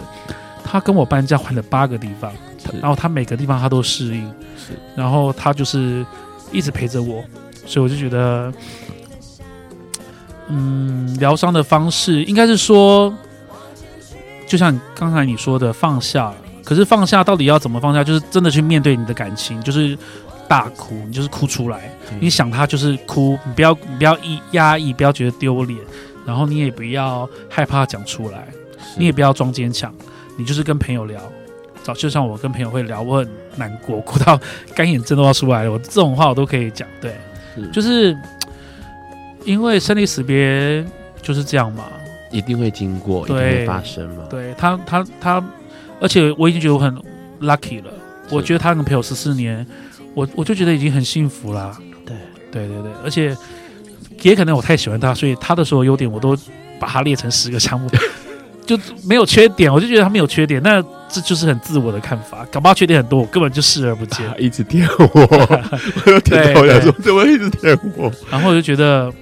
[SPEAKER 3] 他跟我搬家换了八个地方，然后他每个地方他都适应，是，然后他就是一直陪着我，所以我就觉得，嗯，疗伤的方式应该是说，就像刚才你说的放下，可是放下到底要怎么放下？就是真的去面对你的感情，就是。大哭，你就是哭出来。嗯、你想他就是哭，你不要你不要抑压抑，不要觉得丢脸，然后你也不要害怕讲出来，你也不要装坚强，你就是跟朋友聊。早就像我跟朋友会聊，我很难过，哭到干眼症都要出来了，我这种话我都可以讲。对，是就是因为生离死别就是这样嘛，
[SPEAKER 1] 一定会经过，对，一定会发生嘛。
[SPEAKER 3] 对他，他，他，而且我已经觉得我很 lucky 了。我觉得他能陪我十四年。我我就觉得已经很幸福啦，对对对对，而且也可能我太喜欢他，所以他的所有优点我都把它列成十个项目，就没有缺点，我就觉得他没有缺点，那这就是很自我的看法，搞不好缺点很多，我根本就视而不见，
[SPEAKER 1] 一直舔我，我有舔头，他说怎么一直舔我，
[SPEAKER 3] 然后我就觉得，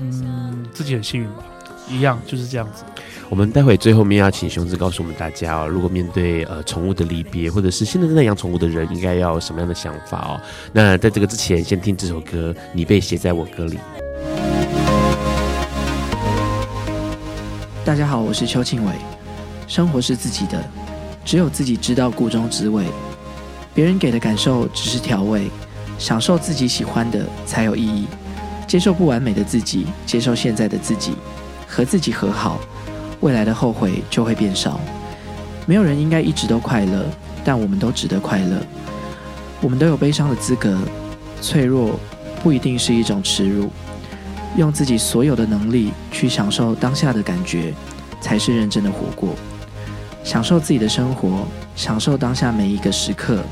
[SPEAKER 3] 嗯，自己很幸运吧，一样就是这样子。
[SPEAKER 1] 我们待会最后面要请熊子告诉我们大家哦，如果面对呃宠物的离别，或者是现在正在养宠物的人，应该要有什么样的想法哦？那在这个之前，先听这首歌《你被写在我歌里》。
[SPEAKER 4] 大家好，我是邱庆伟。生活是自己的，只有自己知道个中滋味，别人给的感受只是调味，享受自己喜欢的才有意义。接受不完美的自己，接受现在的自己，和自己和好。未来的后悔就会变少。没有人应该一直都快乐，但我们都值得快乐。我们都有悲伤的资格。脆弱不一定是一种耻辱。用自己所有的能力去享受当下的感觉，才是认真的活过。享受自己的生活，享受当下每一个时刻，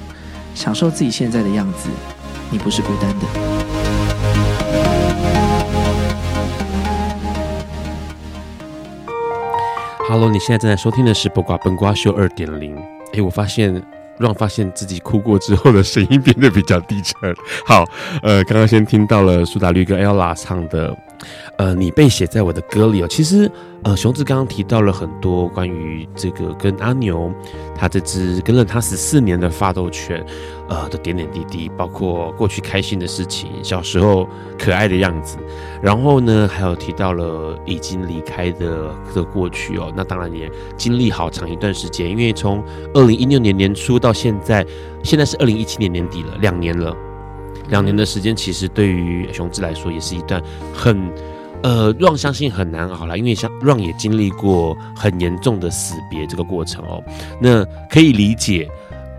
[SPEAKER 4] 享受自己现在的样子。你不是孤单的。
[SPEAKER 1] Hello，你现在正在收听的是《不瓜笨瓜秀》二点零。哎，我发现让发现自己哭过之后的声音变得比较低沉。好，呃，刚刚先听到了苏打绿跟 Ella 唱的《呃，你被写在我的歌里哦。其实，呃，雄子刚刚提到了很多关于这个跟阿牛他这只跟了他十四年的发斗犬，呃的点点滴滴，包括过去开心的事情，小时候可爱的样子，然后呢，还有提到了已经离开的的过去哦。那当然也经历好长一段时间，因为从二零一六年年初到现在，现在是二零一七年年底了，两年了。两年的时间，其实对于雄志来说也是一段很，呃让相信很难熬啦，因为像让也经历过很严重的死别这个过程哦。那可以理解，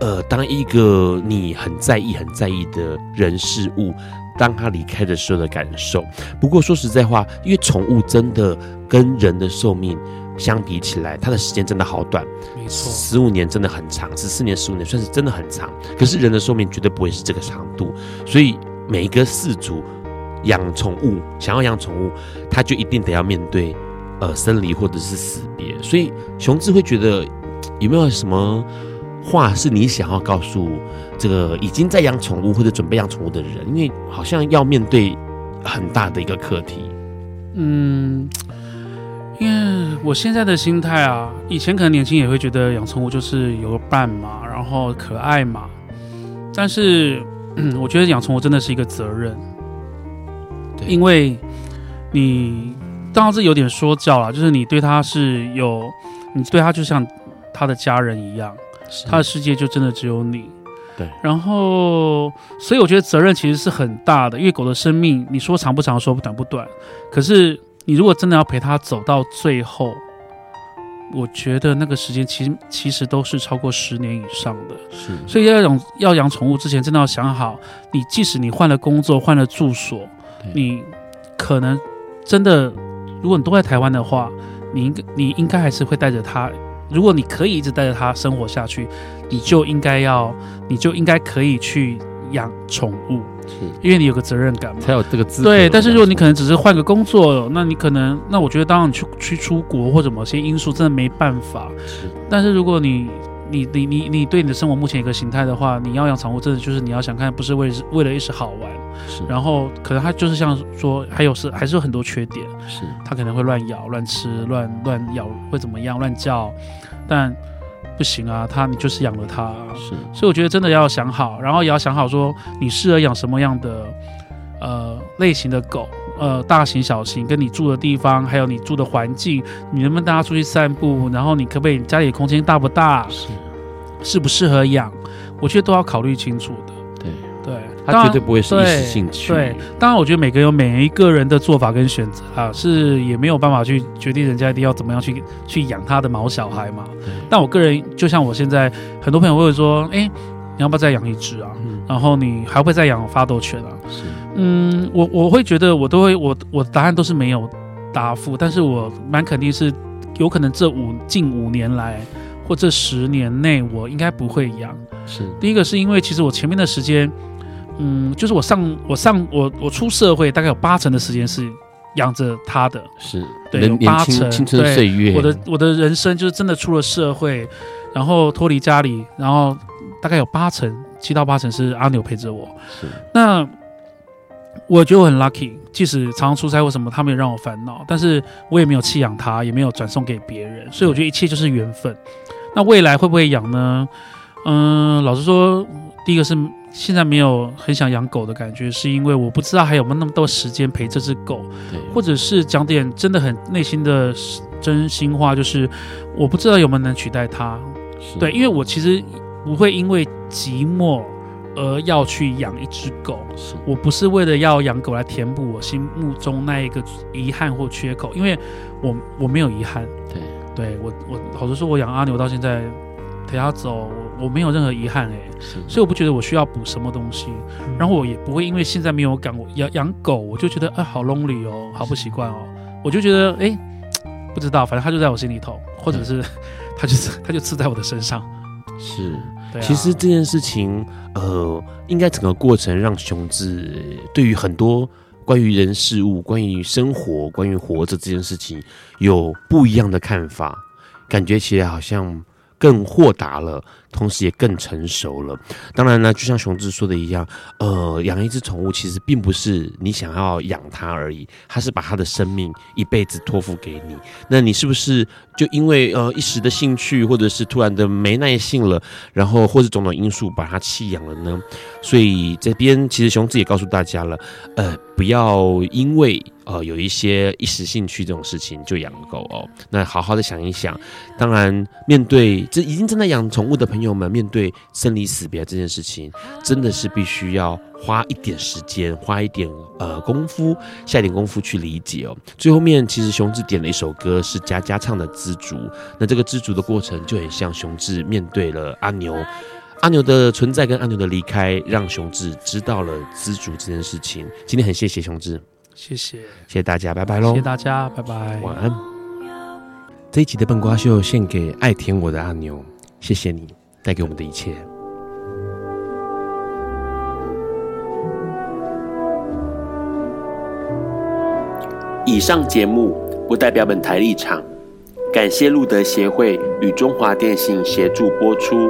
[SPEAKER 1] 呃，当一个你很在意、很在意的人事物，当他离开的时候的感受。不过说实在话，因为宠物真的跟人的寿命。相比起来，它的时间真的好短，没错，十五年真的很长，十四年、十五年算是真的很长。可是人的寿命绝对不会是这个长度，所以每一个氏族养宠物，想要养宠物，他就一定得要面对呃生离或者是死别。所以雄志会觉得有没有什么话是你想要告诉这个已经在养宠物或者准备养宠物的人？因为好像要面对很大的一个课题。
[SPEAKER 3] 嗯。因为我现在的心态啊，以前可能年轻也会觉得养宠物就是有个伴嘛，然后可爱嘛。但是，我觉得养宠物真的是一个责任，因为你当然是有点说教了，就是你对它是有，你对它就像他的家人一样，他的世界就真的只有你。
[SPEAKER 1] 对，
[SPEAKER 3] 然后，所以我觉得责任其实是很大的，因为狗的生命，你说长不长，说不短不短，可是。你如果真的要陪他走到最后，我觉得那个时间其实其实都是超过十年以上的。
[SPEAKER 1] 是，
[SPEAKER 3] 所以要养要养宠物之前，真的要想好，你即使你换了工作、换了住所，你可能真的，如果你都在台湾的话，你应该你应该还是会带着他。如果你可以一直带着他生活下去，你就应该要，你就应该可以去养宠物。因为你有个责任感嘛，
[SPEAKER 1] 才有这个资格。
[SPEAKER 3] 对，但是如果你可能只是换个工作，那你可能，那我觉得当然你去去出国或者某些因素真的没办法。是，但是如果你你你你你对你的生活目前一个形态的话，你要养宠物，真的就是你要想看，不是为为了一时好玩。是，然后可能它就是像说，还有是还是有很多缺点。是，它可能会乱咬、乱吃、乱乱咬，会怎么样？乱叫，但。不行啊，他你就是养了他，是，所以我觉得真的要想好，然后也要想好说你适合养什么样的呃类型的狗，呃大型小型，跟你住的地方，还有你住的环境，你能不能带它出去散步，然后你可不可以家里空间大不大，是，适不适合养，我觉得都要考虑清楚的。
[SPEAKER 1] 绝对不会是一时兴趣。
[SPEAKER 3] 对，当然，我觉得每个人有每一个人的做法跟选择啊，是也没有办法去决定人家一定要怎么样去去养他的毛小孩嘛。但我个人，就像我现在很多朋友会说，哎、欸，你要不要再养一只啊？嗯、然后你还会再养发斗犬啊？是，嗯，我我会觉得我都会，我我答案都是没有答复，但是我蛮肯定是有可能这五近五年来或这十年内，我应该不会养。是，第一个是因为其实我前面的时间。嗯，就是我上我上我我出社会，大概有八成的时间是养着他的，
[SPEAKER 1] 是
[SPEAKER 3] 对，有八成
[SPEAKER 1] 青春岁月。
[SPEAKER 3] 我的我的人生就是真的出了社会，然后脱离家里，然后大概有八成七到八成是阿牛陪着我。是，那我觉得我很 lucky，即使常常出差或什么，他没有让我烦恼，但是我也没有弃养他，也没有转送给别人，所以我觉得一切就是缘分。那未来会不会养呢？嗯，老实说，第一个是。现在没有很想养狗的感觉，是因为我不知道还有没有那么多时间陪这只狗，或者是讲点真的很内心的真心话，就是我不知道有没有能取代它。对，因为我其实不会因为寂寞而要去养一只狗，我不是为了要养狗来填补我心目中那一个遗憾或缺口，因为我我没有遗憾。对，对我我老实说，我养阿牛到现在陪他走。我没有任何遗憾哎、欸，所以我不觉得我需要补什么东西，然后我也不会因为现在没有养我养养狗，我就觉得啊好 lonely 哦，好不习惯哦，我就觉得哎，不知道，反正他就在我心里头，或者是他就是 他就刺在我的身上。
[SPEAKER 1] 是，啊、其实这件事情，呃，应该整个过程让雄志对于很多关于人事物、关于生活、关于活着这件事情有不一样的看法，感觉起来好像。更豁达了，同时也更成熟了。当然呢，就像雄志说的一样，呃，养一只宠物其实并不是你想要养它而已，它是把它的生命一辈子托付给你。那你是不是就因为呃一时的兴趣，或者是突然的没耐性了，然后或是种种因素把它弃养了呢？所以这边其实雄志也告诉大家了，呃，不要因为呃有一些一时兴趣这种事情就养狗哦。那好好的想一想，当然面对。这已经正在养宠物的朋友们，面对生离死别这件事情，真的是必须要花一点时间，花一点呃功夫，下一点功夫去理解哦。最后面其实雄志点了一首歌，是佳佳唱的《知足》。那这个知足的过程，就很像雄志面对了阿牛，阿牛的存在跟阿牛的离开，让雄志知道了知足这件事情。今天很谢谢雄志，
[SPEAKER 3] 谢谢，
[SPEAKER 1] 谢谢大家，拜拜喽！
[SPEAKER 3] 谢谢大家，拜拜，
[SPEAKER 1] 晚安。这一集的笨瓜秀献给爱舔我的阿牛，谢谢你带给我们的一切。
[SPEAKER 5] 以上节目不代表本台立场，感谢路德协会与中华电信协助播出。